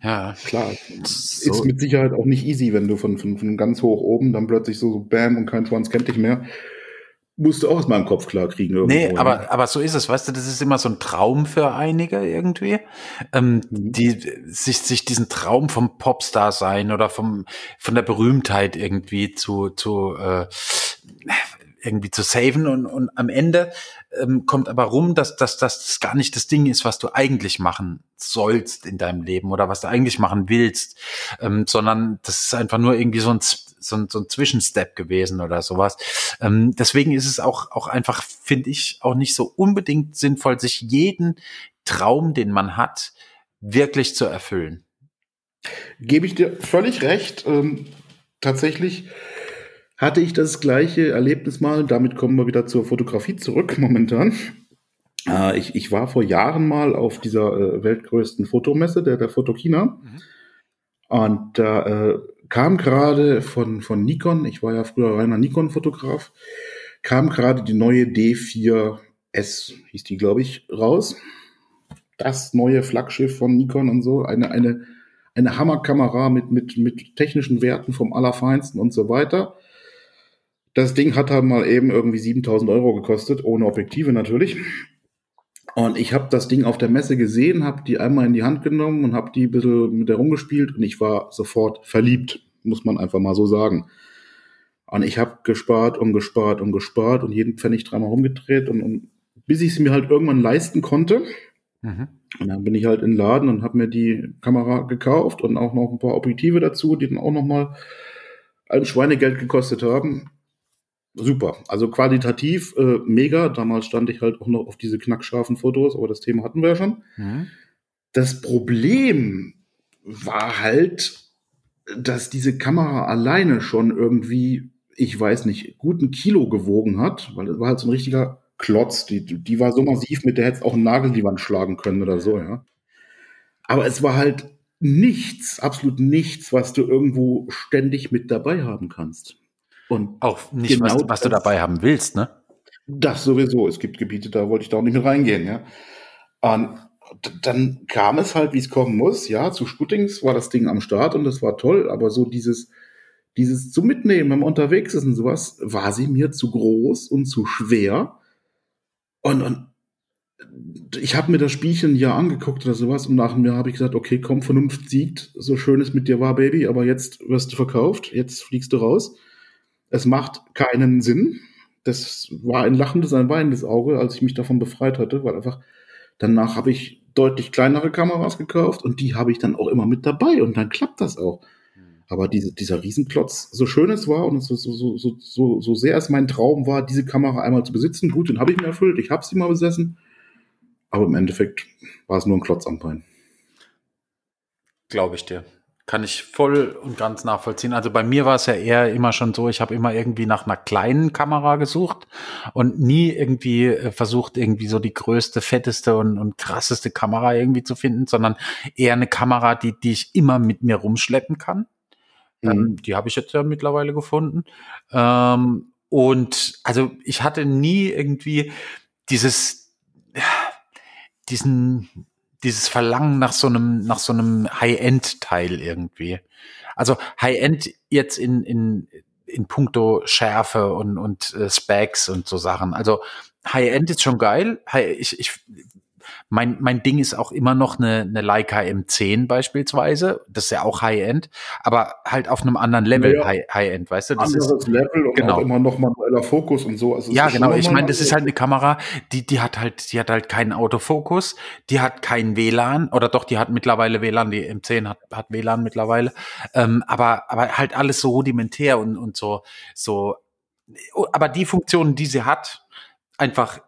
Ja. Klar. So. Ist mit Sicherheit auch nicht easy, wenn du von, von, von ganz hoch oben dann plötzlich so, so bam und kein Schwanz kennt dich mehr. Musst du auch aus meinem Kopf klar kriegen. Irgendwo, nee, aber, ja. aber so ist es, weißt du, das ist immer so ein Traum für einige irgendwie, ähm, mhm. die sich, sich diesen Traum vom Popstar sein oder vom, von der Berühmtheit irgendwie zu, zu, äh, irgendwie zu saven und, und am Ende ähm, kommt aber rum, dass, dass, dass das gar nicht das Ding ist, was du eigentlich machen sollst in deinem Leben oder was du eigentlich machen willst, ähm, sondern das ist einfach nur irgendwie so ein, so ein, so ein Zwischenstep gewesen oder sowas. Ähm, deswegen ist es auch, auch einfach, finde ich, auch nicht so unbedingt sinnvoll, sich jeden Traum, den man hat, wirklich zu erfüllen. Gebe ich dir völlig recht. Ähm, tatsächlich hatte ich das gleiche Erlebnis mal. Damit kommen wir wieder zur Fotografie zurück momentan. Äh, ich, ich, war vor Jahren mal auf dieser äh, weltgrößten Fotomesse, der, der Fotokina. Mhm. Und da äh, kam gerade von, von Nikon, ich war ja früher reiner Nikon-Fotograf, kam gerade die neue D4S, hieß die, glaube ich, raus. Das neue Flaggschiff von Nikon und so. Eine, eine, eine Hammerkamera mit, mit, mit technischen Werten vom Allerfeinsten und so weiter. Das Ding hat halt mal eben irgendwie 7000 Euro gekostet, ohne Objektive natürlich. Und ich habe das Ding auf der Messe gesehen, habe die einmal in die Hand genommen und habe die ein bisschen mit der rumgespielt und ich war sofort verliebt, muss man einfach mal so sagen. Und ich habe gespart und gespart und gespart und jeden Pfennig dreimal rumgedreht und, und bis ich es mir halt irgendwann leisten konnte. Mhm. Und dann bin ich halt in den Laden und habe mir die Kamera gekauft und auch noch ein paar Objektive dazu, die dann auch noch mal ein Schweinegeld gekostet haben super. Also qualitativ äh, mega. Damals stand ich halt auch noch auf diese knackscharfen Fotos, aber das Thema hatten wir ja schon. Mhm. Das Problem war halt, dass diese Kamera alleine schon irgendwie, ich weiß nicht, guten Kilo gewogen hat, weil es war halt so ein richtiger Klotz. Die, die war so massiv, mit der hätte auch einen Nagel die Wand schlagen können oder so, ja. Aber es war halt nichts, absolut nichts, was du irgendwo ständig mit dabei haben kannst. Und auch nicht, genau was, was du dabei haben willst, ne? Das sowieso. Es gibt Gebiete, da wollte ich da auch nicht mit reingehen, ja. Und dann kam es halt, wie es kommen muss. Ja, zu Sputtings war das Ding am Start und das war toll, aber so dieses, dieses zu mitnehmen, wenn man unterwegs ist und sowas, war sie mir zu groß und zu schwer. Und, und ich habe mir das Spielchen ein Jahr angeguckt oder sowas und nach einem Jahr habe ich gesagt, okay, komm, Vernunft siegt, so schön es mit dir war, Baby, aber jetzt wirst du verkauft, jetzt fliegst du raus. Es macht keinen Sinn. Das war ein lachendes, ein weinendes Auge, als ich mich davon befreit hatte, weil einfach danach habe ich deutlich kleinere Kameras gekauft und die habe ich dann auch immer mit dabei und dann klappt das auch. Aber diese, dieser Riesenklotz, so schön es war und so, so, so, so, so sehr es mein Traum war, diese Kamera einmal zu besitzen, gut, den habe ich mir erfüllt, ich habe sie mal besessen, aber im Endeffekt war es nur ein Klotz am Bein. Glaube ich dir. Kann ich voll und ganz nachvollziehen. Also bei mir war es ja eher immer schon so, ich habe immer irgendwie nach einer kleinen Kamera gesucht und nie irgendwie äh, versucht, irgendwie so die größte, fetteste und, und krasseste Kamera irgendwie zu finden, sondern eher eine Kamera, die, die ich immer mit mir rumschleppen kann. Mhm. Ähm, die habe ich jetzt ja mittlerweile gefunden. Ähm, und also ich hatte nie irgendwie dieses, diesen, dieses Verlangen nach so einem, nach so einem High-End-Teil irgendwie. Also High-End jetzt in, in, in puncto Schärfe und, und äh, Specs und so Sachen. Also High-End ist schon geil. Ich, ich mein, mein Ding ist auch immer noch eine, eine Leica M10 beispielsweise. Das ist ja auch High-End, aber halt auf einem anderen Level ja, High-End, weißt du? Das anderes ist, Level und genau. auch immer noch manueller Fokus und so. Also ja, genau. Ich meine, das ist halt eine Kamera, die, die hat halt, die hat halt keinen Autofokus, die hat kein WLAN oder doch, die hat mittlerweile WLAN, die M10 hat, hat WLAN mittlerweile. Ähm, aber, aber halt alles so rudimentär und, und so, so, aber die Funktionen, die sie hat, einfach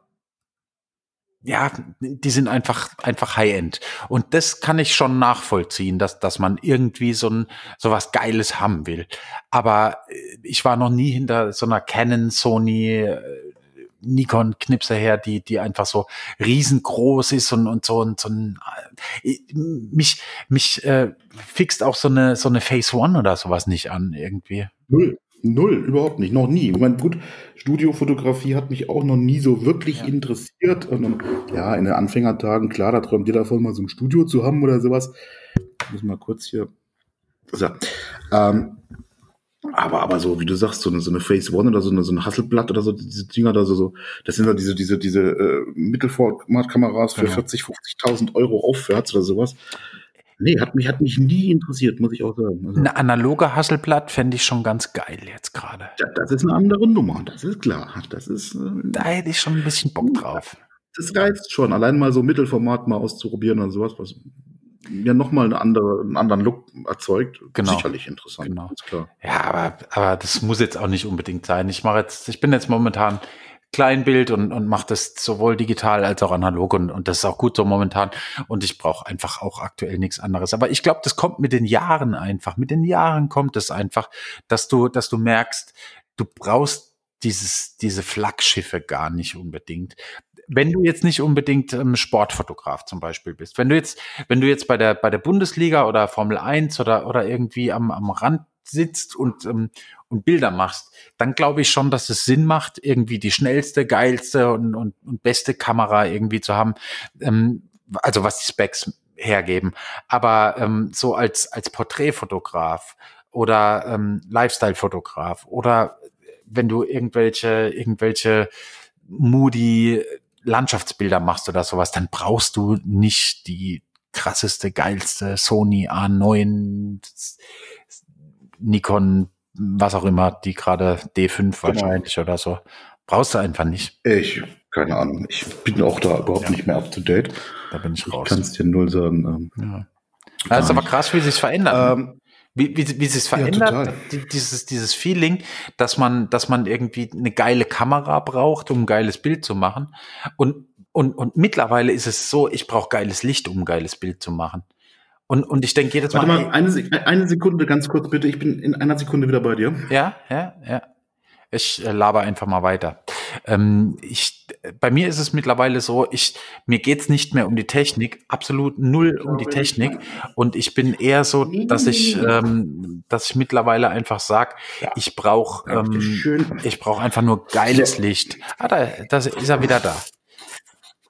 ja, die sind einfach, einfach High-End. Und das kann ich schon nachvollziehen, dass, dass man irgendwie so ein, so was Geiles haben will. Aber äh, ich war noch nie hinter so einer Canon, Sony, äh, Nikon Knipse her, die, die einfach so riesengroß ist und, und so und so ein, äh, mich, mich äh, fixt auch so eine, so eine Phase One oder sowas nicht an irgendwie. Null. Null, überhaupt nicht, noch nie. Ich meine, gut, Studiofotografie hat mich auch noch nie so wirklich ja. interessiert. Und, ja, in den Anfängertagen, klar, da träumt jeder davon, mal so ein Studio zu haben oder sowas. Ich muss mal kurz hier. So. Ähm, Aber, aber so, wie du sagst, so eine, so eine Phase One oder so eine, so ein Hasselblatt oder so, diese Dinger da so, so das sind ja diese, diese, diese äh, Mittelformatkameras für genau. 40, 50.000 Euro aufwärts oder sowas. Nee, hat mich, hat mich nie interessiert, muss ich auch sagen. Also, eine analoge Hasselblatt fände ich schon ganz geil jetzt gerade. Ja, das ist eine andere Nummer, das ist klar. Das ist, äh, da hätte ich schon ein bisschen Bock drauf. Das reizt schon, allein mal so Mittelformat mal auszuprobieren und sowas, was ja nochmal eine andere, einen anderen Look erzeugt. Genau. Sicherlich interessant. Genau. Ja, aber, aber das muss jetzt auch nicht unbedingt sein. Ich mache jetzt, ich bin jetzt momentan Kleinbild und, und mache das sowohl digital als auch analog und, und das ist auch gut so momentan. Und ich brauche einfach auch aktuell nichts anderes. Aber ich glaube, das kommt mit den Jahren einfach. Mit den Jahren kommt es einfach, dass du, dass du merkst, du brauchst dieses, diese Flaggschiffe gar nicht unbedingt wenn du jetzt nicht unbedingt ähm, Sportfotograf zum Beispiel bist, wenn du jetzt, wenn du jetzt bei der, bei der Bundesliga oder Formel 1 oder, oder irgendwie am, am Rand sitzt und, ähm, und Bilder machst, dann glaube ich schon, dass es Sinn macht, irgendwie die schnellste, geilste und, und, und beste Kamera irgendwie zu haben. Ähm, also was die Specs hergeben. Aber ähm, so als, als Porträtfotograf oder ähm, Lifestyle-Fotograf oder wenn du irgendwelche, irgendwelche moody Landschaftsbilder machst oder sowas, dann brauchst du nicht die krasseste, geilste Sony A9, Nikon, was auch immer, die gerade D5 genau. wahrscheinlich oder so. Brauchst du einfach nicht. Ich, keine Ahnung. Ich bin auch da überhaupt ja. nicht mehr up to date. Da bin ich raus. Ich kann es dir null sagen. Ähm, ja. Das ist aber krass, wie sich verändert. Ähm, wie, wie, wie sich es verändert, ja, dieses, dieses Feeling, dass man, dass man irgendwie eine geile Kamera braucht, um ein geiles Bild zu machen. Und, und, und mittlerweile ist es so, ich brauche geiles Licht, um ein geiles Bild zu machen. Und, und ich denke jedes Mal. Warte mal, eine, eine Sekunde, ganz kurz bitte. Ich bin in einer Sekunde wieder bei dir. Ja, ja, ja. Ich äh, laber einfach mal weiter. Ähm, ich, bei mir ist es mittlerweile so, ich, mir geht's nicht mehr um die Technik, absolut null um die Technik. Und ich bin eher so, dass ich, ähm, dass ich mittlerweile einfach sag, ich brauche, ähm, ich brauche einfach nur geiles Licht. Ah, da, da ist er wieder da.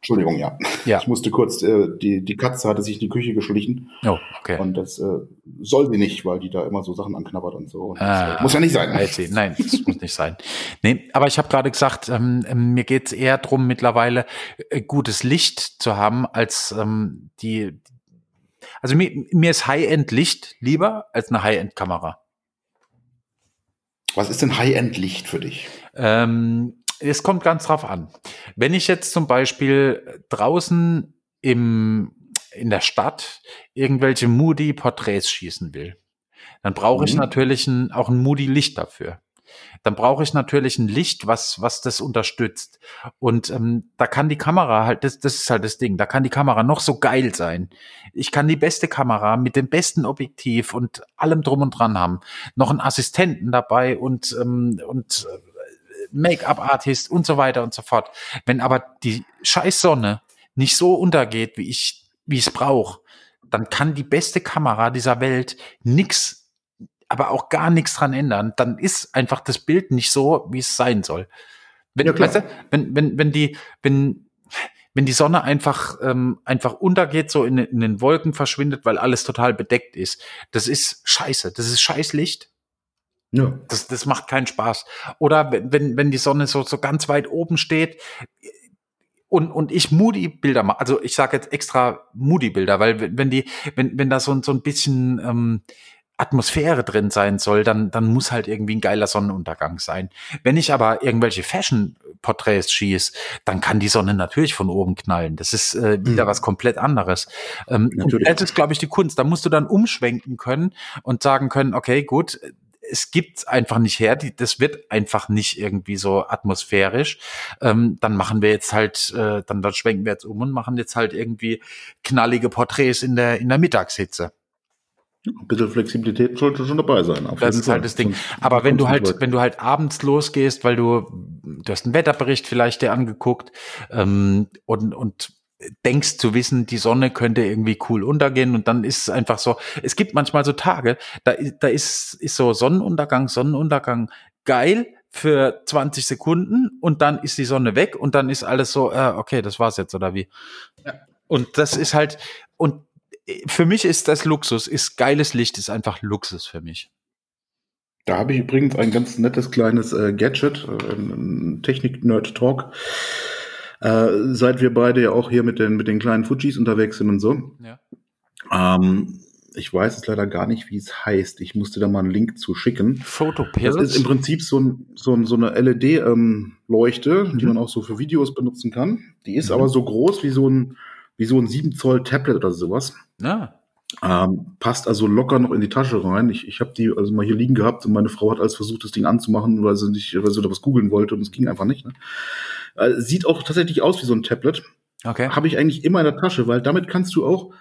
Entschuldigung, ja. ja. Ich musste kurz, äh, die, die Katze hatte sich in die Küche geschlichen. Oh, okay. Und das äh, soll sie nicht, weil die da immer so Sachen anknabbert und so. Und das, äh, ah, muss ja nicht sein. Nein, das muss nicht sein. Nee, aber ich habe gerade gesagt, ähm, ähm mir geht's eher drum, mittlerweile äh, gutes Licht zu haben, als ähm, die. Also mir, mir ist High-End-Licht lieber als eine High-End-Kamera. Was ist denn High-End-Licht für dich? Ähm, es kommt ganz drauf an. Wenn ich jetzt zum Beispiel draußen im, in der Stadt irgendwelche Moody-Porträts schießen will, dann brauche ich mhm. natürlich ein, auch ein Moody-Licht dafür. Dann brauche ich natürlich ein Licht, was, was das unterstützt. Und ähm, da kann die Kamera halt, das, das ist halt das Ding, da kann die Kamera noch so geil sein. Ich kann die beste Kamera mit dem besten Objektiv und allem drum und dran haben. Noch einen Assistenten dabei und, ähm, und äh, Make-up-Artist und so weiter und so fort. Wenn aber die scheiß Sonne nicht so untergeht, wie ich, wie es brauche, dann kann die beste Kamera dieser Welt nix, aber auch gar nichts dran ändern. Dann ist einfach das Bild nicht so, wie es sein soll. Wenn, ja, weißt du, wenn, wenn, wenn die, wenn, wenn die Sonne einfach, ähm, einfach untergeht, so in, in den Wolken verschwindet, weil alles total bedeckt ist, das ist scheiße. Das ist Scheißlicht. Ja. Das, das macht keinen Spaß. Oder wenn, wenn die Sonne so, so ganz weit oben steht und, und ich Moody-Bilder mache, also ich sage jetzt extra Moody-Bilder, weil wenn die, wenn, wenn da so, so ein bisschen ähm, Atmosphäre drin sein soll, dann, dann muss halt irgendwie ein geiler Sonnenuntergang sein. Wenn ich aber irgendwelche Fashion-Porträts schieße, dann kann die Sonne natürlich von oben knallen. Das ist äh, wieder mhm. was komplett anderes. Ähm, das ist, glaube ich, die Kunst. Da musst du dann umschwenken können und sagen können, okay, gut, es gibt einfach nicht her, die, das wird einfach nicht irgendwie so atmosphärisch. Ähm, dann machen wir jetzt halt, äh, dann, dann schwenken wir jetzt um und machen jetzt halt irgendwie knallige Porträts in der, in der Mittagshitze. Ein bisschen Flexibilität sollte schon dabei sein. das ist halt das Ding. Aber wenn du halt, wenn du halt abends losgehst, weil du, du hast einen Wetterbericht vielleicht dir angeguckt ähm, und, und denkst zu wissen, die Sonne könnte irgendwie cool untergehen und dann ist es einfach so, es gibt manchmal so Tage, da, da ist, ist so Sonnenuntergang, Sonnenuntergang geil für 20 Sekunden und dann ist die Sonne weg und dann ist alles so, äh, okay, das war's jetzt oder wie. Ja. Und das ist halt, und für mich ist das Luxus, ist geiles Licht, ist einfach Luxus für mich. Da habe ich übrigens ein ganz nettes kleines äh, Gadget, äh, Technik-Nerd-Talk. Äh, seit wir beide ja auch hier mit den, mit den kleinen Fujis unterwegs sind und so. Ja. Ähm, ich weiß es leider gar nicht, wie es heißt. Ich musste da mal einen Link zu schicken. Photopilot? Das ist im Prinzip so, ein, so, ein, so eine LED-Leuchte, ähm, mhm. die man auch so für Videos benutzen kann. Die ist mhm. aber so groß wie so ein, wie so ein 7 Zoll Tablet oder sowas. Ah. Ähm, passt also locker noch in die Tasche rein. Ich, ich habe die also mal hier liegen gehabt und meine Frau hat alles versucht, das Ding anzumachen, weil sie nicht, weil sie da was googeln wollte und es ging einfach nicht. Ne? Äh, sieht auch tatsächlich aus wie so ein Tablet. Okay. Habe ich eigentlich immer in der Tasche, weil damit kannst du auch,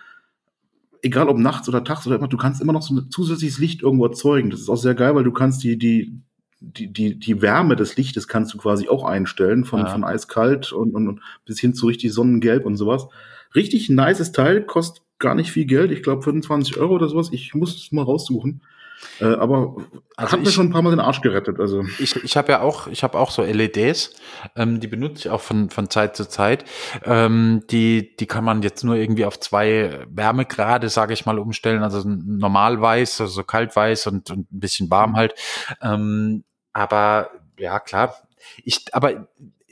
egal ob nachts oder tags oder immer, du kannst immer noch so ein zusätzliches Licht irgendwo erzeugen. Das ist auch sehr geil, weil du kannst die, die, die, die, die Wärme des Lichtes kannst du quasi auch einstellen, von, ja. von eiskalt und, und, und bis hin zu richtig sonnengelb und sowas. Richtig nices Teil, kostet gar nicht viel Geld. Ich glaube 25 Euro oder sowas. Ich muss es mal raussuchen. Äh, aber also hat mir schon ein paar Mal den Arsch gerettet. Also ich, ich habe ja auch, ich habe auch so LEDs, ähm, die benutze ich auch von von Zeit zu Zeit. Ähm, die die kann man jetzt nur irgendwie auf zwei Wärmegrade, sage ich mal, umstellen. Also normal weiß, also kaltweiß und, und ein bisschen warm halt. Ähm, aber ja klar, ich aber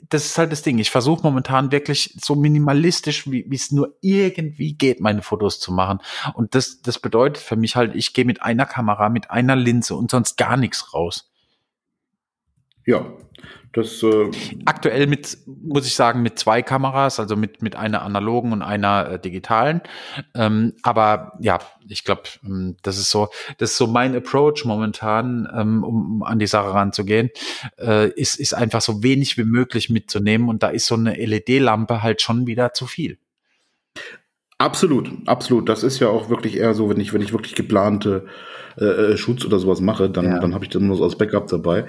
das ist halt das Ding. Ich versuche momentan wirklich so minimalistisch, wie es nur irgendwie geht, meine Fotos zu machen. Und das, das bedeutet für mich halt, ich gehe mit einer Kamera, mit einer Linse und sonst gar nichts raus. Ja, das, äh Aktuell mit, muss ich sagen, mit zwei Kameras, also mit, mit einer analogen und einer äh, digitalen. Ähm, aber ja, ich glaube, ähm, das ist so, das ist so mein Approach momentan, ähm, um, an die Sache ranzugehen, äh, ist, ist einfach so wenig wie möglich mitzunehmen und da ist so eine LED-Lampe halt schon wieder zu viel. Absolut, absolut. Das ist ja auch wirklich eher so, wenn ich, wenn ich wirklich geplante äh, äh Schutz oder sowas mache, dann, ja. dann habe ich das nur so als Backup dabei.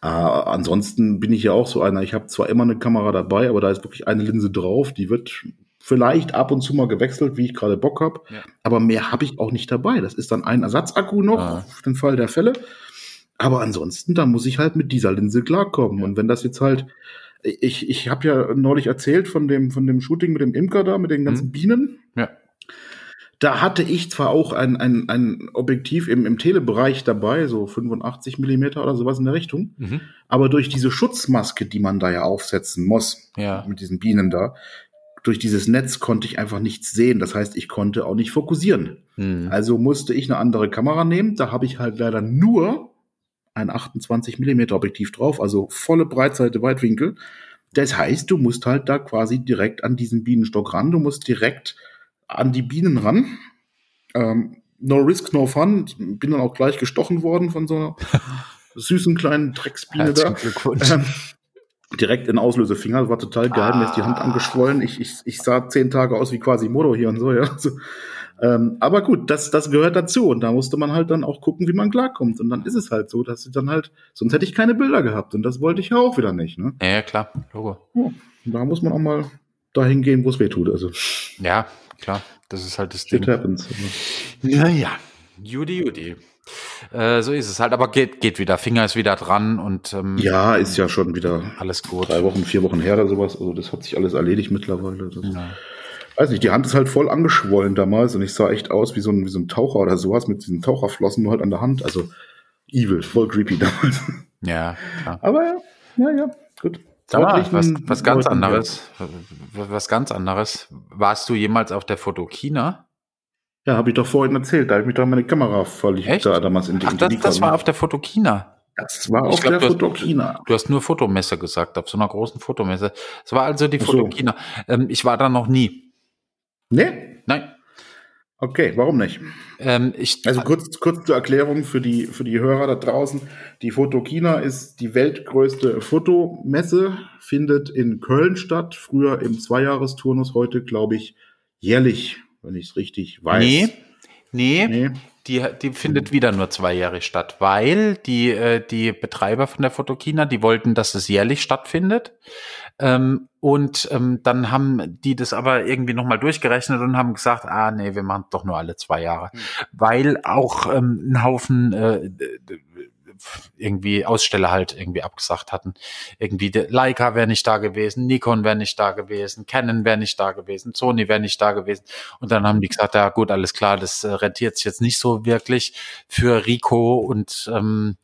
Äh, ansonsten bin ich ja auch so einer, ich habe zwar immer eine Kamera dabei, aber da ist wirklich eine Linse drauf, die wird vielleicht ab und zu mal gewechselt, wie ich gerade Bock habe, ja. aber mehr habe ich auch nicht dabei. Das ist dann ein Ersatzakku noch ah. für den Fall der Fälle. Aber ansonsten, da muss ich halt mit dieser Linse klarkommen. Ja. Und wenn das jetzt halt, ich, ich habe ja neulich erzählt von dem, von dem Shooting mit dem Imker da, mit den ganzen mhm. Bienen. Da hatte ich zwar auch ein, ein, ein Objektiv im, im Telebereich dabei, so 85 Millimeter oder sowas in der Richtung, mhm. aber durch diese Schutzmaske, die man da ja aufsetzen muss, ja. mit diesen Bienen da, durch dieses Netz konnte ich einfach nichts sehen. Das heißt, ich konnte auch nicht fokussieren. Mhm. Also musste ich eine andere Kamera nehmen. Da habe ich halt leider nur ein 28 Millimeter Objektiv drauf, also volle Breitseite Weitwinkel. Das heißt, du musst halt da quasi direkt an diesen Bienenstock ran. Du musst direkt an die Bienen ran. Ähm, no risk, no fun. Bin dann auch gleich gestochen worden von so einer süßen kleinen Drecksbiene da. Ähm, direkt in Auslösefinger. Das war total geil. Ah. Mir ist die Hand ah. angeschwollen. Ich, ich, ich sah zehn Tage aus wie quasi Modo hier und so, ja. Also, ähm, aber gut, das, das gehört dazu. Und da musste man halt dann auch gucken, wie man klarkommt. Und dann ist es halt so, dass sie dann halt, sonst hätte ich keine Bilder gehabt. Und das wollte ich ja auch wieder nicht. Ne? Ja, klar, Logo. Ja, da muss man auch mal dahin gehen, wo es weh tut. Also. Ja, klar, das ist halt das Ding. It happens. Naja, Judy, Judy. Äh, so ist es halt, aber geht, geht wieder. Finger ist wieder dran und ähm, ja, ist ja schon wieder alles gut. Drei Wochen, vier Wochen her oder sowas. Also das hat sich alles erledigt mittlerweile. Das, ja. Weiß nicht, die Hand ist halt voll angeschwollen damals und ich sah echt aus wie so ein, wie so ein Taucher oder sowas mit diesen Taucherflossen nur halt an der Hand. Also evil, voll creepy damals. Ja, klar. Aber ja, ja, ja, gut. Mal, was, was ganz anderes. Was ganz anderes. Warst du jemals auf der Fotokina? Ja, habe ich doch vorhin erzählt. Da habe ich mich da meine Kamera verliebt. Echt? Da damals in die, Ach, das, das war auf der Fotokina. Das war auf glaub, der du Fotokina. Hast, du hast nur Fotomesse gesagt, auf so einer großen Fotomesse. Es war also die so. Fotokina. Ähm, ich war da noch nie. Nee? Nein. Okay, warum nicht? Ähm, ich, also kurz, kurz zur Erklärung für die, für die Hörer da draußen. Die Fotokina ist die weltgrößte Fotomesse, findet in Köln statt. Früher im Zweijahresturnus, heute glaube ich jährlich, wenn ich es richtig weiß. Nee, nee, nee. Die, die findet wieder nur zweijährig statt, weil die, äh, die Betreiber von der Fotokina, die wollten, dass es jährlich stattfindet. Ähm, und ähm, dann haben die das aber irgendwie nochmal durchgerechnet und haben gesagt, ah nee, wir machen doch nur alle zwei Jahre. Mhm. Weil auch ähm, ein Haufen äh, irgendwie Aussteller halt irgendwie abgesagt hatten. Irgendwie Leica wäre nicht da gewesen, Nikon wäre nicht da gewesen, Canon wäre nicht da gewesen, Sony wäre nicht da gewesen. Und dann haben die gesagt, ja gut, alles klar, das äh, rentiert sich jetzt nicht so wirklich für Rico und ähm,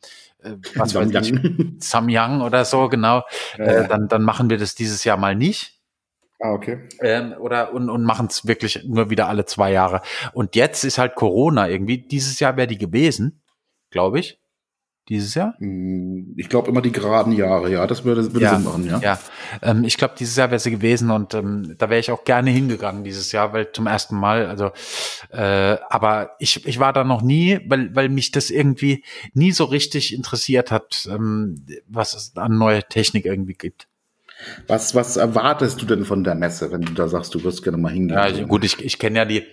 äh, was weiß ich, Samyang oder so, genau, ja, äh, dann, dann machen wir das dieses Jahr mal nicht. Ah, okay. Ähm, oder und, und machen es wirklich nur wieder alle zwei Jahre. Und jetzt ist halt Corona irgendwie. Dieses Jahr wäre die gewesen, glaube ich dieses Jahr? Hm, ich glaube immer die geraden Jahre, ja, das würde, würde ja, Sinn machen, ja. Ja, ähm, ich glaube, dieses Jahr wäre sie gewesen und ähm, da wäre ich auch gerne hingegangen dieses Jahr, weil zum ersten Mal, also, äh, aber ich, ich war da noch nie, weil, weil mich das irgendwie nie so richtig interessiert hat, ähm, was es an neuer Technik irgendwie gibt. Was, was erwartest du denn von der Messe, wenn du da sagst, du wirst gerne mal hingehen? Ja, also gut, ich, ich kenne ja die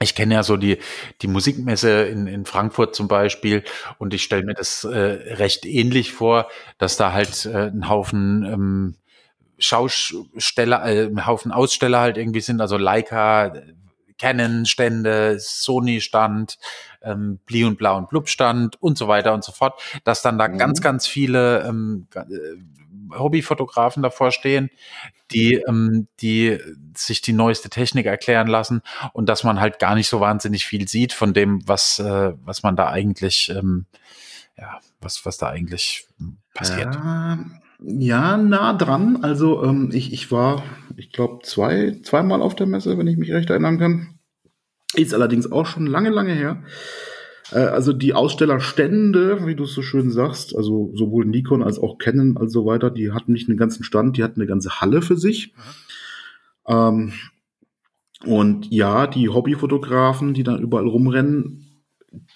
ich kenne ja so die, die Musikmesse in, in Frankfurt zum Beispiel und ich stelle mir das äh, recht ähnlich vor, dass da halt äh, ein Haufen ähm, Schausteller, äh, ein Haufen Aussteller halt irgendwie sind, also Leica, Canon-Stände, Sony-Stand, ähm, Bli und Blau und Blub-Stand und so weiter und so fort, dass dann da mhm. ganz, ganz viele ähm, äh, Hobbyfotografen davor stehen, die, ähm, die sich die neueste Technik erklären lassen und dass man halt gar nicht so wahnsinnig viel sieht von dem, was, äh, was man da eigentlich, ähm, ja, was, was da eigentlich passiert. Ja, ja nah dran. Also ähm, ich, ich war, ich glaube, zwei, zweimal auf der Messe, wenn ich mich recht erinnern kann. Ist allerdings auch schon lange, lange her. Äh, also die Ausstellerstände, wie du es so schön sagst, also sowohl Nikon als auch Canon und so weiter, die hatten nicht einen ganzen Stand, die hatten eine ganze Halle für sich. Ähm, und ja, die Hobbyfotografen, die dann überall rumrennen,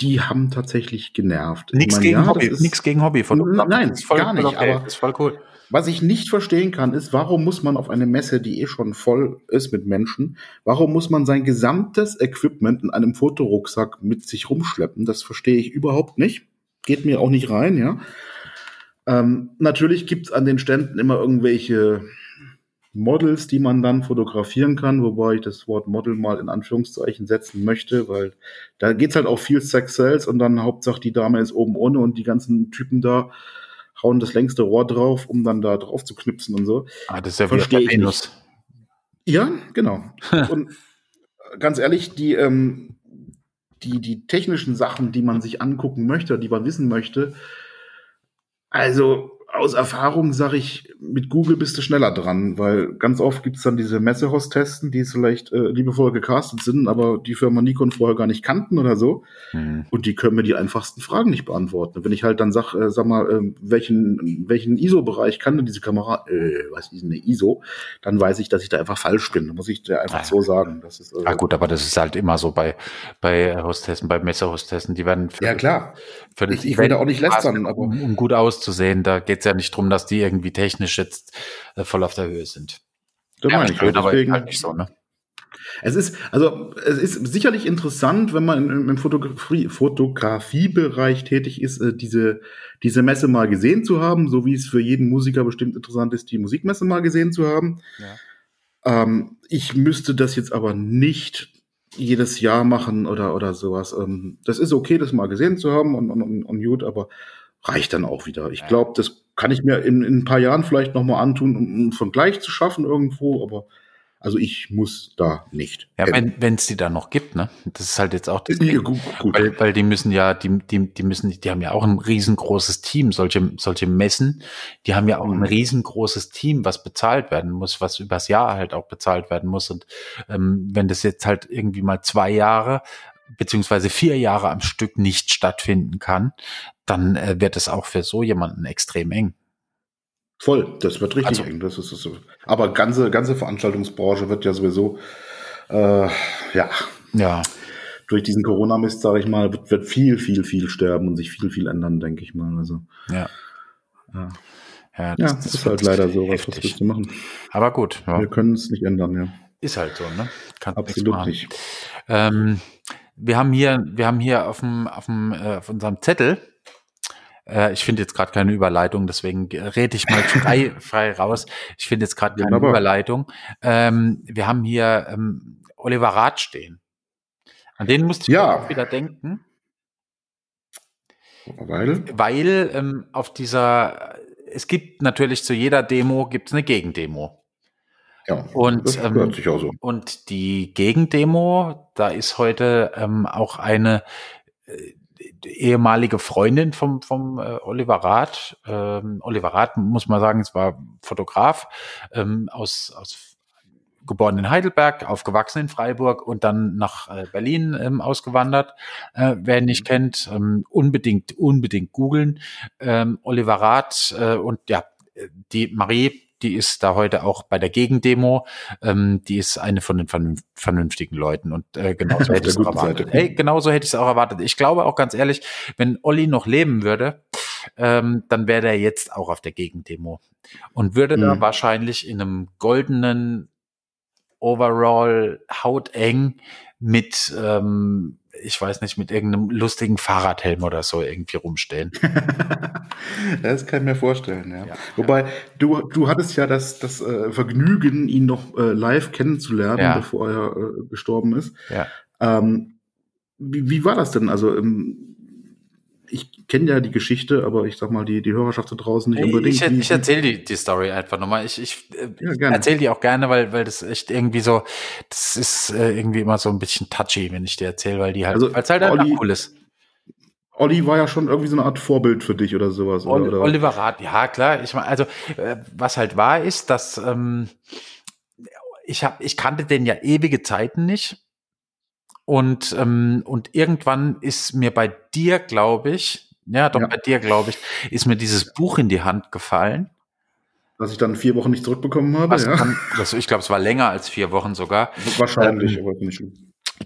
die haben tatsächlich genervt. Nichts gegen, ja, Hobby, gegen Hobbyfotografen. Nein, gar nicht. Okay, aber ist voll cool. Was ich nicht verstehen kann, ist, warum muss man auf eine Messe, die eh schon voll ist mit Menschen, warum muss man sein gesamtes Equipment in einem Fotorucksack mit sich rumschleppen? Das verstehe ich überhaupt nicht. Geht mir auch nicht rein, ja. Ähm, natürlich gibt's an den Ständen immer irgendwelche Models, die man dann fotografieren kann, wobei ich das Wort Model mal in Anführungszeichen setzen möchte, weil da geht's halt auch viel Sex Sales und dann Hauptsache die Dame ist oben ohne und die ganzen Typen da hauen das längste Rohr drauf, um dann da drauf zu knipsen und so. Ah, das ist ja Verstehe ich. Nicht. Ja, genau. und ganz ehrlich, die, ähm, die, die technischen Sachen, die man sich angucken möchte, die man wissen möchte, also aus Erfahrung sage ich, mit Google bist du schneller dran, weil ganz oft gibt's dann diese Messehostesten, die vielleicht äh, liebevoll gecastet sind, aber die Firma Nikon vorher gar nicht kannten oder so. Mhm. Und die können mir die einfachsten Fragen nicht beantworten. wenn ich halt dann sag, äh, sag mal, äh, welchen, welchen ISO-Bereich kann denn diese Kamera, äh, was ist eine ISO, dann weiß ich, dass ich da einfach falsch bin. Da muss ich dir einfach ah, so sagen. Das ist, äh, ah gut, aber das ist halt immer so bei, bei Hostessen, bei Messehostessen, die werden für, Ja klar. Für ich, ich will da auch nicht lästern, aber um, um gut auszusehen, da geht es ja nicht drum, dass die irgendwie technisch jetzt äh, voll auf der Höhe sind. Das ja, meine ich schön, aber halt nicht so, ne? Es ist, also, es ist sicherlich interessant, wenn man im, im Fotografie, Fotografiebereich tätig ist, äh, diese, diese Messe mal gesehen zu haben, so wie es für jeden Musiker bestimmt interessant ist, die Musikmesse mal gesehen zu haben. Ja. Ähm, ich müsste das jetzt aber nicht jedes Jahr machen oder, oder sowas. Ähm, das ist okay, das mal gesehen zu haben und, und, und gut, aber reicht dann auch wieder. Ich glaube, das kann ich mir in, in ein paar Jahren vielleicht nochmal antun, um einen Vergleich zu schaffen irgendwo, aber also ich muss da nicht. Ja, wenn es die da noch gibt, ne? Das ist halt jetzt auch das ja, gut, gut. Weil, weil die müssen ja, die, die, die müssen, die haben ja auch ein riesengroßes Team, solche, solche Messen, die haben ja auch ein mhm. riesengroßes Team, was bezahlt werden muss, was übers Jahr halt auch bezahlt werden muss. Und ähm, wenn das jetzt halt irgendwie mal zwei Jahre beziehungsweise vier Jahre am Stück nicht stattfinden kann, dann äh, wird es auch für so jemanden extrem eng. Voll, das wird richtig also, eng. Das ist, das ist, aber ganze, ganze Veranstaltungsbranche wird ja sowieso, äh, ja, ja. Durch diesen Corona-Mist, sage ich mal, wird, wird viel, viel, viel sterben und sich viel, viel ändern, denke ich mal. Also, ja. Ja, ja das, ja, das ist halt leider so, was, was willst du machen? Aber gut. Ja. Wir können es nicht ändern, ja. Ist halt so, ne? Kann Absolut nicht. Ähm, wir haben hier, wir haben hier auf dem, auf dem, äh, auf unserem Zettel, äh, ich finde jetzt gerade keine Überleitung, deswegen rede ich mal frei, frei raus. Ich finde jetzt gerade keine Wunderbar. Überleitung. Ähm, wir haben hier ähm, Oliver Rath stehen. An den musste ich ja. auch wieder denken. Weil? Weil ähm, auf dieser, es gibt natürlich zu jeder Demo gibt es eine Gegendemo. Ja, und, das ähm, sich auch so. Und die Gegendemo, da ist heute ähm, auch eine, äh, ehemalige Freundin vom, vom äh, Oliver Rath. Ähm, Oliver Rath, muss man sagen, es war Fotograf ähm, aus, aus geboren in Heidelberg, aufgewachsen in Freiburg und dann nach äh, Berlin ähm, ausgewandert. Äh, wer ihn nicht kennt, ähm, unbedingt, unbedingt googeln. Ähm, Oliver Rath äh, und ja, die Marie, die ist da heute auch bei der Gegendemo. Ähm, die ist eine von den vernünftigen Leuten und äh, genauso hätte ich es auch erwartet. Hey, genauso hätte ich es auch erwartet. Ich glaube auch ganz ehrlich, wenn Olli noch leben würde, ähm, dann wäre der jetzt auch auf der Gegendemo und würde mhm. da wahrscheinlich in einem goldenen Overall hauteng mit, ähm, ich weiß nicht, mit irgendeinem lustigen Fahrradhelm oder so irgendwie rumstehen. das kann ich mir vorstellen, ja. ja Wobei, ja. du, du hattest ja das, das äh, Vergnügen, ihn noch äh, live kennenzulernen, ja. bevor er äh, gestorben ist. Ja. Ähm, wie, wie war das denn? Also, ähm, ich kenne ja die Geschichte, aber ich sag mal, die, die Hörerschaft da draußen nicht unbedingt. Ich, ich erzähle die, die Story einfach nochmal. Ich, ich äh, ja, erzähle die auch gerne, weil, weil das echt irgendwie so, das ist äh, irgendwie immer so ein bisschen touchy, wenn ich dir erzähle, weil die halt, also, weil es halt Olli, cool ist. Olli war ja schon irgendwie so eine Art Vorbild für dich oder sowas. Oli, oder? Oliver Rath, ja klar. Ich meine, also äh, was halt war, ist, dass ähm, ich habe, ich kannte den ja ewige Zeiten nicht und, ähm, und irgendwann ist mir bei dir, glaube ich, ja, doch ja. bei dir, glaube ich, ist mir dieses Buch in die Hand gefallen. Was ich dann vier Wochen nicht zurückbekommen habe. ja. Kann, das, ich glaube, es war länger als vier Wochen sogar. Wahrscheinlich, ähm, aber nicht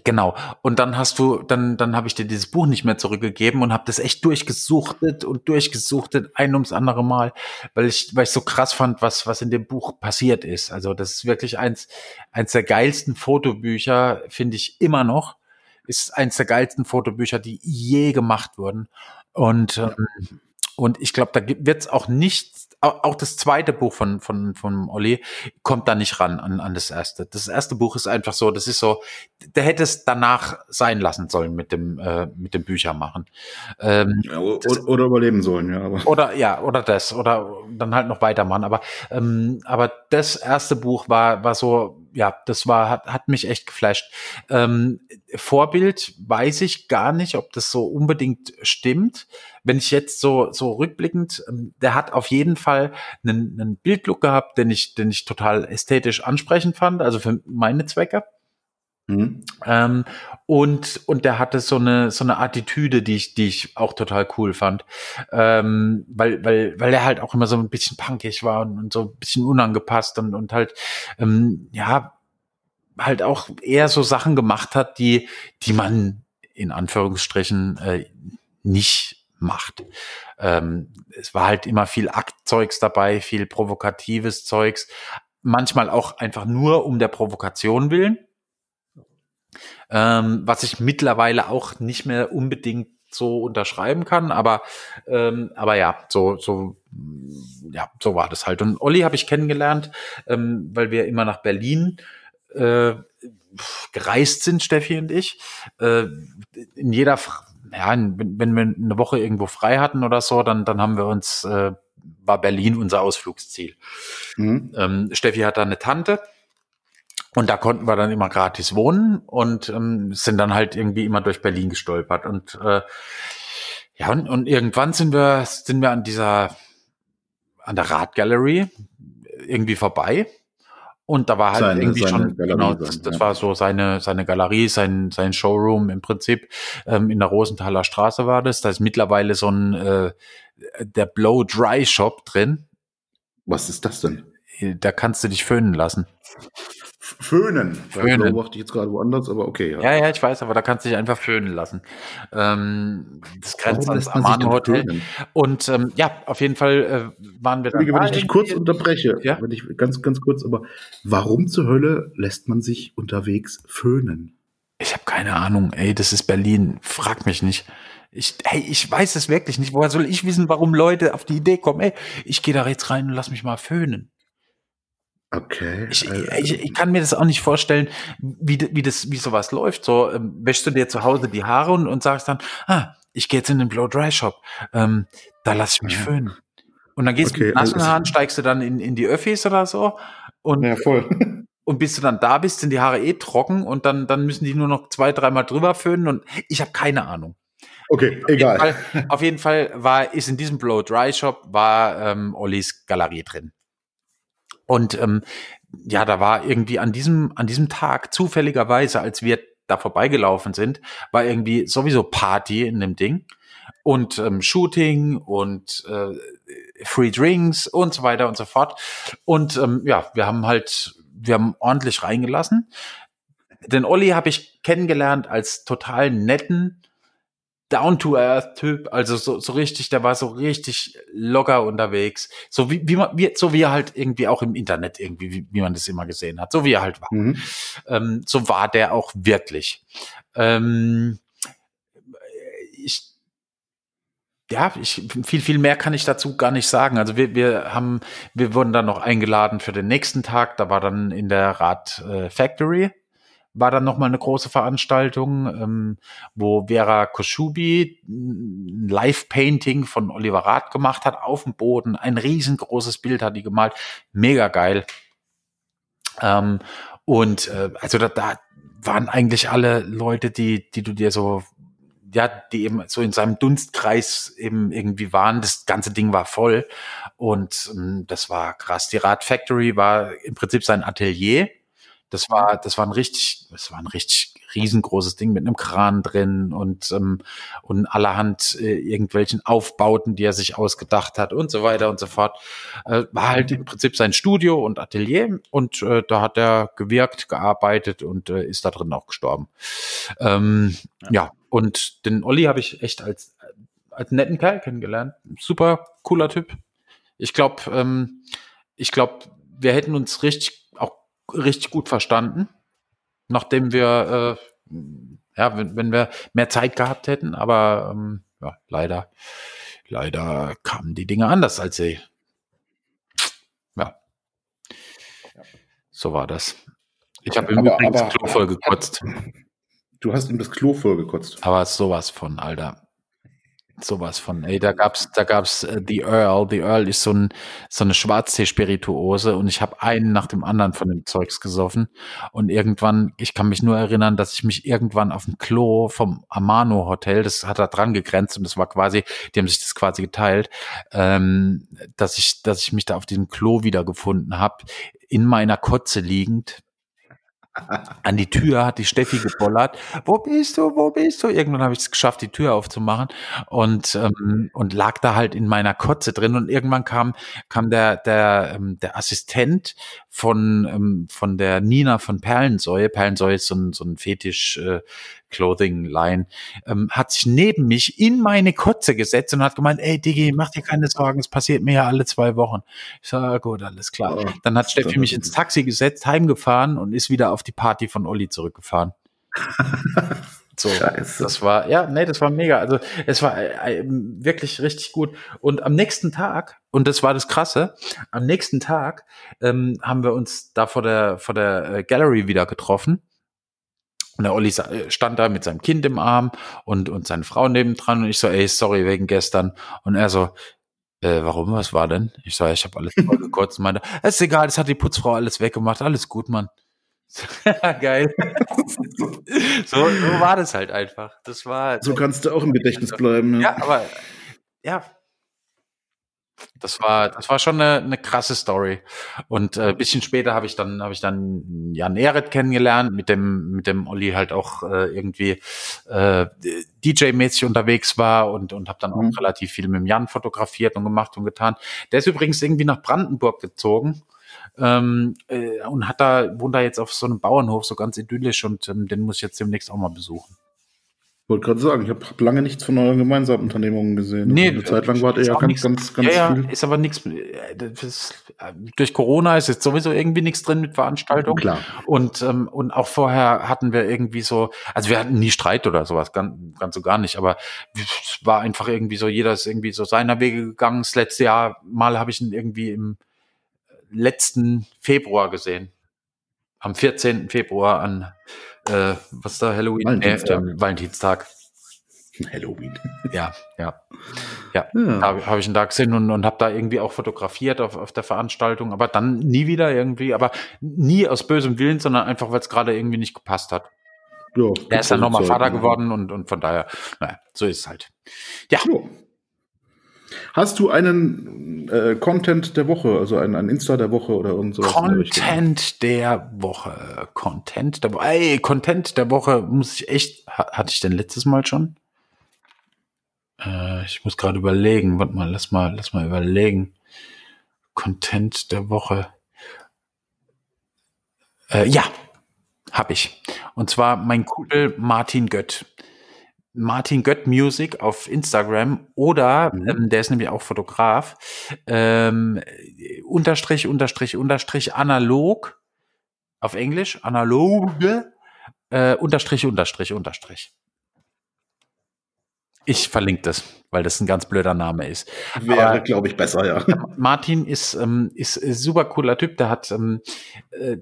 Genau. Und dann hast du, dann, dann habe ich dir dieses Buch nicht mehr zurückgegeben und habe das echt durchgesuchtet und durchgesuchtet, ein ums andere Mal, weil ich, weil ich so krass fand, was, was in dem Buch passiert ist. Also das ist wirklich eins, eins der geilsten Fotobücher, finde ich immer noch. Ist eins der geilsten Fotobücher, die je gemacht wurden. Und, ähm, und ich glaube, da wird es auch nicht auch das zweite Buch von, von, von Olli kommt da nicht ran an, an das erste. Das erste Buch ist einfach so, das ist so, der hätte es danach sein lassen sollen mit dem, äh, mit dem Büchermachen. Ähm, ja, oder, das, oder überleben sollen, ja. Aber. Oder, ja, oder das, oder dann halt noch weitermachen. Aber, ähm, aber das erste Buch war, war so, ja, das war, hat, hat mich echt geflasht. Ähm, Vorbild weiß ich gar nicht, ob das so unbedingt stimmt. Wenn ich jetzt so, so rückblickend, ähm, der hat auf jeden Fall einen, einen Bildlook gehabt, den ich, den ich total ästhetisch ansprechend fand, also für meine Zwecke. Mhm. Ähm, und, und der hatte so eine, so eine Attitüde, die ich, die ich auch total cool fand. Ähm, weil, weil, weil er halt auch immer so ein bisschen punkig war und, und so ein bisschen unangepasst und, und halt, ähm, ja, halt auch eher so Sachen gemacht hat, die, die man in Anführungsstrichen äh, nicht macht. Ähm, es war halt immer viel Aktzeugs dabei, viel provokatives Zeugs, manchmal auch einfach nur um der Provokation willen. Ähm, was ich mittlerweile auch nicht mehr unbedingt so unterschreiben kann, aber ähm, aber ja, so so ja, so war das halt. Und Olli habe ich kennengelernt, ähm, weil wir immer nach Berlin äh, gereist sind, Steffi und ich. Äh, in jeder, ja, wenn, wenn wir eine Woche irgendwo frei hatten oder so, dann dann haben wir uns äh, war Berlin unser Ausflugsziel. Mhm. Ähm, Steffi hat da eine Tante und da konnten wir dann immer gratis wohnen und ähm, sind dann halt irgendwie immer durch Berlin gestolpert. Und äh, ja, und, und irgendwann sind wir, sind wir an dieser, an der Radgallery irgendwie vorbei. Und da war halt seine, irgendwie seine schon, Galerie genau, das, das ja. war so seine, seine Galerie, sein, sein Showroom im Prinzip. Ähm, in der Rosenthaler Straße war das. Da ist mittlerweile so ein, äh, der Blow Dry Shop drin. Was ist das denn? Da kannst du dich föhnen lassen. Föhnen. Föhnen. Da beobachte ich jetzt gerade woanders, aber okay. Ja. ja, ja, ich weiß, aber da kannst du dich einfach föhnen lassen. Ähm, das grenzt ans Amano Hotel. Föhnen? Und ähm, ja, auf jeden Fall äh, waren wir da. Wenn ich dich kurz unterbreche, ja? wenn ich ganz, ganz kurz, aber warum zur Hölle lässt man sich unterwegs föhnen? Ich habe keine Ahnung, ey, das ist Berlin. Frag mich nicht. Ich, hey, ich weiß es wirklich nicht. Woher soll ich wissen, warum Leute auf die Idee kommen? Ey, ich gehe da jetzt rein und lass mich mal föhnen. Okay. Ich, ich, ich, kann mir das auch nicht vorstellen, wie, wie das, wie sowas läuft. So ähm, wäschst du dir zu Hause die Haare und, und sagst dann, ah, ich gehe jetzt in den Blow Dry Shop, ähm, da lass ich mich föhnen. Und dann gehst okay, du mit nassen also Haaren, steigst du dann in, in die Öffis oder so und ja, voll. und bis du dann da bist, sind die Haare eh trocken und dann dann müssen die nur noch zwei, dreimal drüber föhnen und ich habe keine Ahnung. Okay, auf egal. Jeden Fall, auf jeden Fall war, ist in diesem Blow Dry Shop war ähm, Ollis Galerie drin. Und ähm, ja, da war irgendwie an diesem, an diesem Tag zufälligerweise, als wir da vorbeigelaufen sind, war irgendwie sowieso Party in dem Ding und ähm, Shooting und äh, Free Drinks und so weiter und so fort. Und ähm, ja, wir haben halt, wir haben ordentlich reingelassen. Den Olli habe ich kennengelernt als total netten, Down-to-Earth-Typ, also so, so richtig, der war so richtig locker unterwegs. So wie, wie man, wie, so wie er halt irgendwie auch im Internet irgendwie, wie, wie man das immer gesehen hat, so wie er halt war. Mhm. Ähm, so war der auch wirklich. Ähm, ich, ja, ich, viel, viel mehr kann ich dazu gar nicht sagen. Also wir, wir haben, wir wurden dann noch eingeladen für den nächsten Tag. Da war dann in der Rad äh, Factory war dann nochmal eine große Veranstaltung, ähm, wo Vera Koschubi ein Live-Painting von Oliver Rath gemacht hat auf dem Boden. Ein riesengroßes Bild hat die gemalt. Mega geil. Ähm, und äh, also da, da waren eigentlich alle Leute, die, die du dir so ja, die eben so in seinem Dunstkreis eben irgendwie waren. Das ganze Ding war voll und ähm, das war krass. Die Rad Factory war im Prinzip sein Atelier das war, das war ein richtig, das war ein richtig riesengroßes Ding mit einem Kran drin und, ähm, und allerhand äh, irgendwelchen Aufbauten, die er sich ausgedacht hat und so weiter und so fort. Äh, war halt im Prinzip sein Studio und Atelier und äh, da hat er gewirkt, gearbeitet und äh, ist da drin auch gestorben. Ähm, ja. ja, und den Olli habe ich echt als, als netten Kerl kennengelernt. Super cooler Typ. Ich glaube, ähm, ich glaube, wir hätten uns richtig richtig gut verstanden, nachdem wir, äh, ja, wenn, wenn wir mehr Zeit gehabt hätten, aber ähm, ja, leider, leider kamen die Dinge anders als sie. Ja. So war das. Ich habe ihm übrigens das Klo voll gekotzt. Du hast ihm das Klo voll gekotzt. Aber sowas von, Alter sowas von. Ey, da gab's, da gab's äh, The Earl. The Earl ist so, ein, so eine Schwarztee-Spirituose und ich habe einen nach dem anderen von dem Zeugs gesoffen. Und irgendwann, ich kann mich nur erinnern, dass ich mich irgendwann auf dem Klo vom Amano Hotel, das hat da dran gegrenzt und das war quasi, die haben sich das quasi geteilt, ähm, dass ich, dass ich mich da auf diesem Klo wiedergefunden habe, in meiner Kotze liegend an die Tür hat die Steffi gebollert. Wo bist du? Wo bist du? Irgendwann habe ich es geschafft, die Tür aufzumachen und ähm, und lag da halt in meiner Kotze drin und irgendwann kam kam der der ähm, der Assistent von ähm, von der Nina von Perlensäue. Perlensäue ist so ein so ein Fetisch äh, Clothing Line, ähm, hat sich neben mich in meine Kotze gesetzt und hat gemeint, ey Digi, mach dir keine Sorgen, es passiert mir ja alle zwei Wochen. Ich sage, gut, alles klar. Oh, dann hat Steffi mich ins Taxi gesetzt, heimgefahren und ist wieder auf die Party von Olli zurückgefahren. So, Scheiße. das war, ja, nee, das war mega. Also, es war äh, äh, wirklich richtig gut. Und am nächsten Tag, und das war das Krasse, am nächsten Tag ähm, haben wir uns da vor der, vor der äh, Gallery wieder getroffen. Und der Olli äh, stand da mit seinem Kind im Arm und, und seine Frau nebendran und ich so, ey, sorry wegen gestern. Und er so, äh, warum, was war denn? Ich so, ich habe alles voll gekotzt und meinte, es ist egal, das hat die Putzfrau alles weggemacht, alles gut, Mann. Geil. so, so war das halt einfach. Das war. So kannst du auch im Gedächtnis bleiben. Ne? Ja, aber ja, das war, das war schon eine, eine krasse Story. Und äh, bisschen später habe ich dann, habe ich dann Jan Ehret kennengelernt, mit dem, mit dem Olli halt auch äh, irgendwie äh, DJ-mäßig unterwegs war und und habe dann auch mhm. relativ viel mit dem Jan fotografiert und gemacht und getan. Der ist übrigens irgendwie nach Brandenburg gezogen. Ähm, äh, und hat da, wohnt da jetzt auf so einem Bauernhof, so ganz idyllisch und ähm, den muss ich jetzt demnächst auch mal besuchen. Ich wollte gerade sagen, ich habe lange nichts von euren gemeinsamen Unternehmungen gesehen. Nee, eine Zeit lang war er ja ganz, ganz, ganz ja, viel. Ist aber nichts. Äh, durch Corona ist jetzt sowieso irgendwie nichts drin mit Veranstaltungen. Klar. Und ähm, und auch vorher hatten wir irgendwie so, also wir hatten nie Streit oder sowas, ganz, ganz so gar nicht. Aber es war einfach irgendwie so, jeder ist irgendwie so seiner Wege gegangen. Das letzte Jahr mal habe ich ihn irgendwie im letzten Februar gesehen, am 14. Februar an äh, was da, Halloween? Valentinstag. Äh, äh, Valentinstag. Halloween. Ja, ja. Ja, ja. da habe ich einen Tag gesehen und, und habe da irgendwie auch fotografiert auf, auf der Veranstaltung, aber dann nie wieder irgendwie, aber nie aus bösem Willen, sondern einfach, weil es gerade irgendwie nicht gepasst hat. ja, er ist dann nochmal Vater geworden und, und von daher, naja, so ist es halt. Ja. ja. Hast du einen äh, Content der Woche, also ein, ein Insta der Woche oder irgend sowas? Content der Woche. Content der Woche. Ey, Content der Woche muss ich echt. Hatte ich denn letztes Mal schon? Äh, ich muss gerade überlegen. Warte mal, lass mal, lass mal überlegen. Content der Woche. Äh, ja, habe ich. Und zwar mein Kumpel Martin Gött. Martin Gött Music auf Instagram oder mhm. ähm, der ist nämlich auch Fotograf. Ähm, unterstrich, unterstrich, unterstrich, analog auf Englisch, analoge, äh, unterstrich, unterstrich, unterstrich. Ich verlinke das, weil das ein ganz blöder Name ist. Wäre, glaube ich, besser, ja. Martin ist, ähm, ist, ist super cooler Typ. Der hat ähm, äh,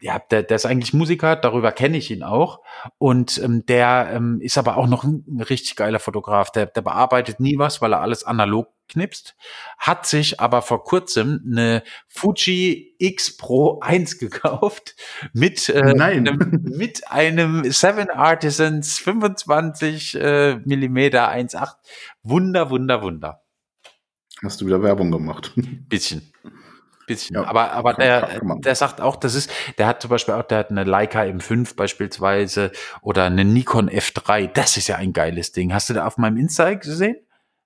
ja, der, der ist eigentlich Musiker, darüber kenne ich ihn auch. Und ähm, der ähm, ist aber auch noch ein, richtig geiler Fotograf. Der, der bearbeitet nie was, weil er alles analog knipst. Hat sich aber vor kurzem eine Fuji X Pro 1 gekauft mit, äh, Nein. Einem, mit einem Seven Artisans 25 äh, Millimeter 1.8. Wunder, wunder, wunder. Hast du wieder Werbung gemacht? Bisschen bisschen. Ja, aber aber der, der sagt auch, das ist, der hat zum Beispiel auch, der hat eine Leica M5 beispielsweise oder eine Nikon F3. Das ist ja ein geiles Ding. Hast du da auf meinem Insta gesehen?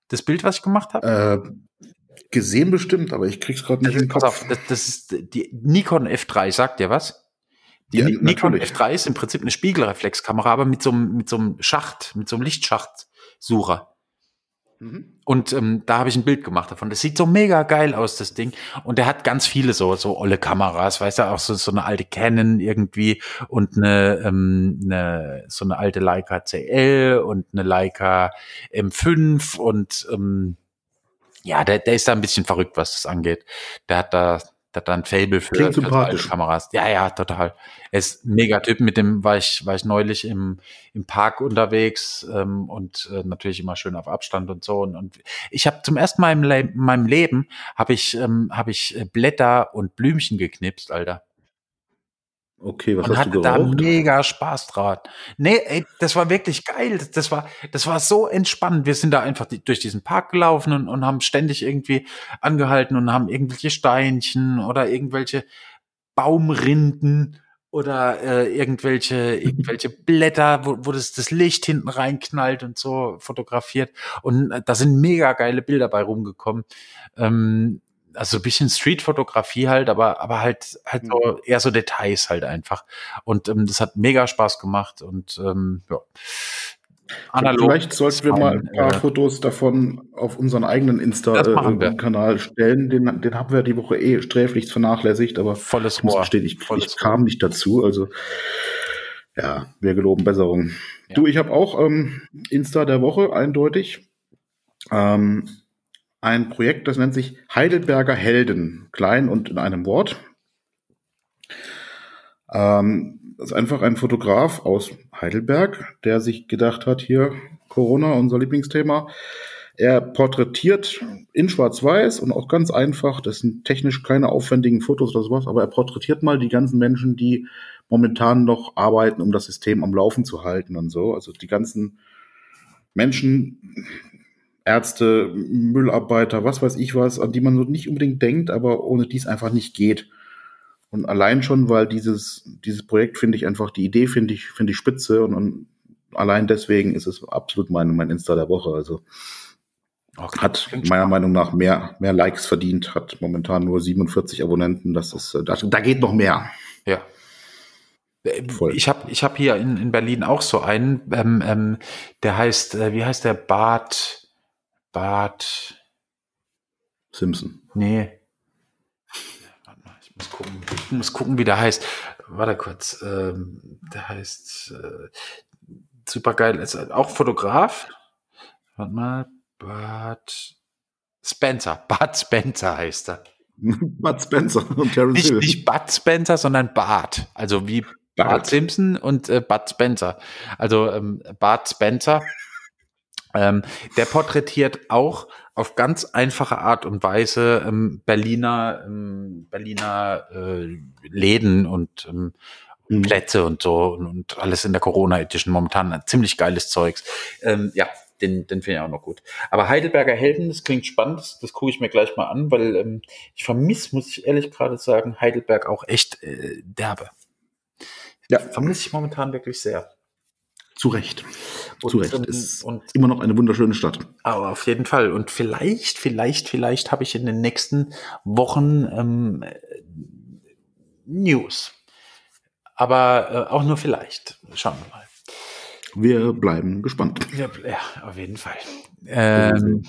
Das Bild, was ich gemacht habe? Äh, gesehen bestimmt, aber ich krieg's gerade nicht in den Kopf. Auf, das, das, ist die Nikon F3, sagt dir was? Die ja, Nikon natürlich. F3 ist im Prinzip eine Spiegelreflexkamera, aber mit so einem, mit so einem Schacht, mit so einem Lichtschachtsucher. Und ähm, da habe ich ein Bild gemacht davon. Das sieht so mega geil aus, das Ding. Und der hat ganz viele so, so olle Kameras, weißt du, auch so, so eine alte Canon irgendwie und eine, ähm, eine so eine alte Leica CL und eine Leica M5 und ähm, ja, der, der ist da ein bisschen verrückt, was das angeht. Der hat da der hat dann Fable für, für alte Kameras. Ja, ja, total. Er ist mega Typ. Mit dem war ich, war ich neulich im, im Park unterwegs ähm, und äh, natürlich immer schön auf Abstand und so. Und, und ich habe zum ersten Mal in meinem Leben habe ich, ähm, hab ich Blätter und Blümchen geknipst, Alter. Okay, was und hast hatte du geraucht? da mega Spaß dran. Nee, ey, das war wirklich geil. Das war, das war so entspannend. Wir sind da einfach durch diesen Park gelaufen und, und haben ständig irgendwie angehalten und haben irgendwelche Steinchen oder irgendwelche Baumrinden oder äh, irgendwelche irgendwelche Blätter, wo, wo das, das Licht hinten reinknallt und so fotografiert. Und äh, da sind mega geile Bilder bei rumgekommen. Ähm, also ein bisschen Street-Fotografie halt, aber, aber halt, halt so, mhm. eher so Details halt einfach. Und ähm, das hat mega Spaß gemacht und ähm, ja. Analog Vielleicht sollten wir mal ein paar äh, Fotos davon auf unseren eigenen Insta-Kanal äh, stellen. Den, den haben wir die Woche eh sträflich vernachlässigt, aber volles Rohr. Gestehen, ich, ich kam nicht dazu. Also ja, wir geloben Besserung. Ja. Du, ich habe auch ähm, Insta der Woche eindeutig. Ähm, ein Projekt, das nennt sich Heidelberger Helden, klein und in einem Wort. Ähm, das ist einfach ein Fotograf aus Heidelberg, der sich gedacht hat, hier Corona, unser Lieblingsthema. Er porträtiert in Schwarz-Weiß und auch ganz einfach, das sind technisch keine aufwendigen Fotos oder sowas, aber er porträtiert mal die ganzen Menschen, die momentan noch arbeiten, um das System am Laufen zu halten und so. Also die ganzen Menschen, Ärzte, Müllarbeiter, was weiß ich was, an die man so nicht unbedingt denkt, aber ohne die es einfach nicht geht. Und allein schon, weil dieses, dieses Projekt finde ich einfach, die Idee finde ich, finde ich spitze und, und, allein deswegen ist es absolut mein, mein Insta der Woche. Also okay, hat meiner Meinung nach mehr, mehr Likes verdient, hat momentan nur 47 Abonnenten. Das ist, da, da geht noch mehr. Ja, Voll. Ich habe ich hab hier in, in Berlin auch so einen, ähm, ähm, der heißt, äh, wie heißt der Bart? Bart Simpson. Nee. Warte mal, ich muss gucken, ich muss gucken, wie der heißt. Warte kurz. Ähm, der heißt äh, super geil. Ist auch Fotograf. Warte mal. Bart Spencer. Bart Spencer heißt er. Bart Spencer und Terence nicht, Hill. Nicht Bud Spencer, sondern Bart. Also wie Bart, Bart Simpson und äh, Bud Spencer. Also ähm, Bart Spencer ähm, der porträtiert auch auf ganz einfache Art und Weise ähm, Berliner, ähm, Berliner äh, Läden und, ähm, mhm. Plätze und so und, und alles in der Corona Edition momentan ziemlich geiles Zeugs. Ähm, ja, den, den finde ich auch noch gut. Aber Heidelberger Helden, das klingt spannend, das, das gucke ich mir gleich mal an, weil ähm, ich vermisse, muss ich ehrlich gerade sagen, Heidelberg auch echt äh, derbe. Ja. Vermisse ich momentan wirklich sehr. Zu Recht. Und, Zu Recht. Ist und, immer noch eine wunderschöne Stadt. Aber auf jeden Fall. Und vielleicht, vielleicht, vielleicht habe ich in den nächsten Wochen ähm, News. Aber äh, auch nur vielleicht. Schauen wir mal. Wir bleiben gespannt. Ja, auf jeden Fall. Ähm,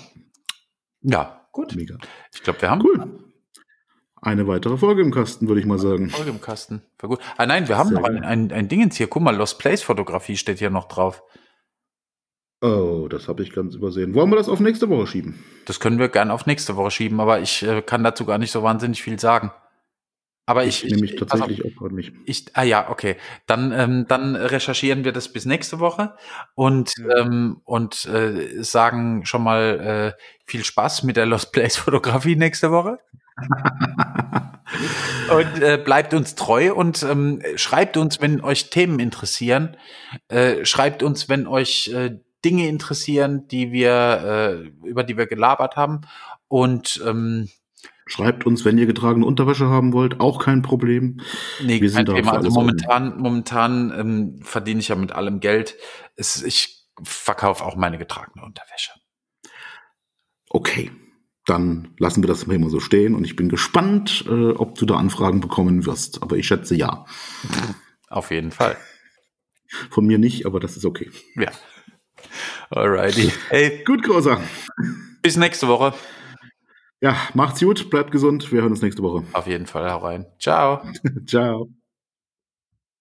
ja, gut. Mega. Ich glaube, wir haben. Cool. Eine weitere Folge im Kasten, würde ich mal sagen. Folge im Kasten. War gut. Ah nein, wir haben Sehr noch ein, ein, ein Dingens hier. Guck mal, Lost Place Fotografie steht hier noch drauf. Oh, das habe ich ganz übersehen. Wollen wir das auf nächste Woche schieben? Das können wir gerne auf nächste Woche schieben, aber ich äh, kann dazu gar nicht so wahnsinnig viel sagen. Aber ich, ich nehme mich tatsächlich also, auch gerade nicht. Ich, ah ja, okay. Dann, ähm, dann recherchieren wir das bis nächste Woche und, ähm, und äh, sagen schon mal äh, viel Spaß mit der Lost Place Fotografie nächste Woche. und äh, bleibt uns treu und ähm, schreibt uns, wenn euch Themen interessieren. Äh, schreibt uns, wenn euch äh, Dinge interessieren, die wir äh, über die wir gelabert haben. Und ähm, Schreibt uns, wenn ihr getragene Unterwäsche haben wollt, auch kein Problem. Nee, Wir kein Thema. Also momentan, offen. momentan ähm, verdiene ich ja mit allem Geld. Es, ich verkaufe auch meine getragene Unterwäsche. Okay, dann lassen wir das immer so stehen und ich bin gespannt, äh, ob du da Anfragen bekommen wirst. Aber ich schätze ja. Auf jeden Fall. Von mir nicht, aber das ist okay. Ja. Alrighty. Hey, gut, Großer. Bis nächste Woche. Ja, macht's gut, bleibt gesund. Wir hören uns nächste Woche. Auf jeden Fall, hau rein. Ciao. Ciao.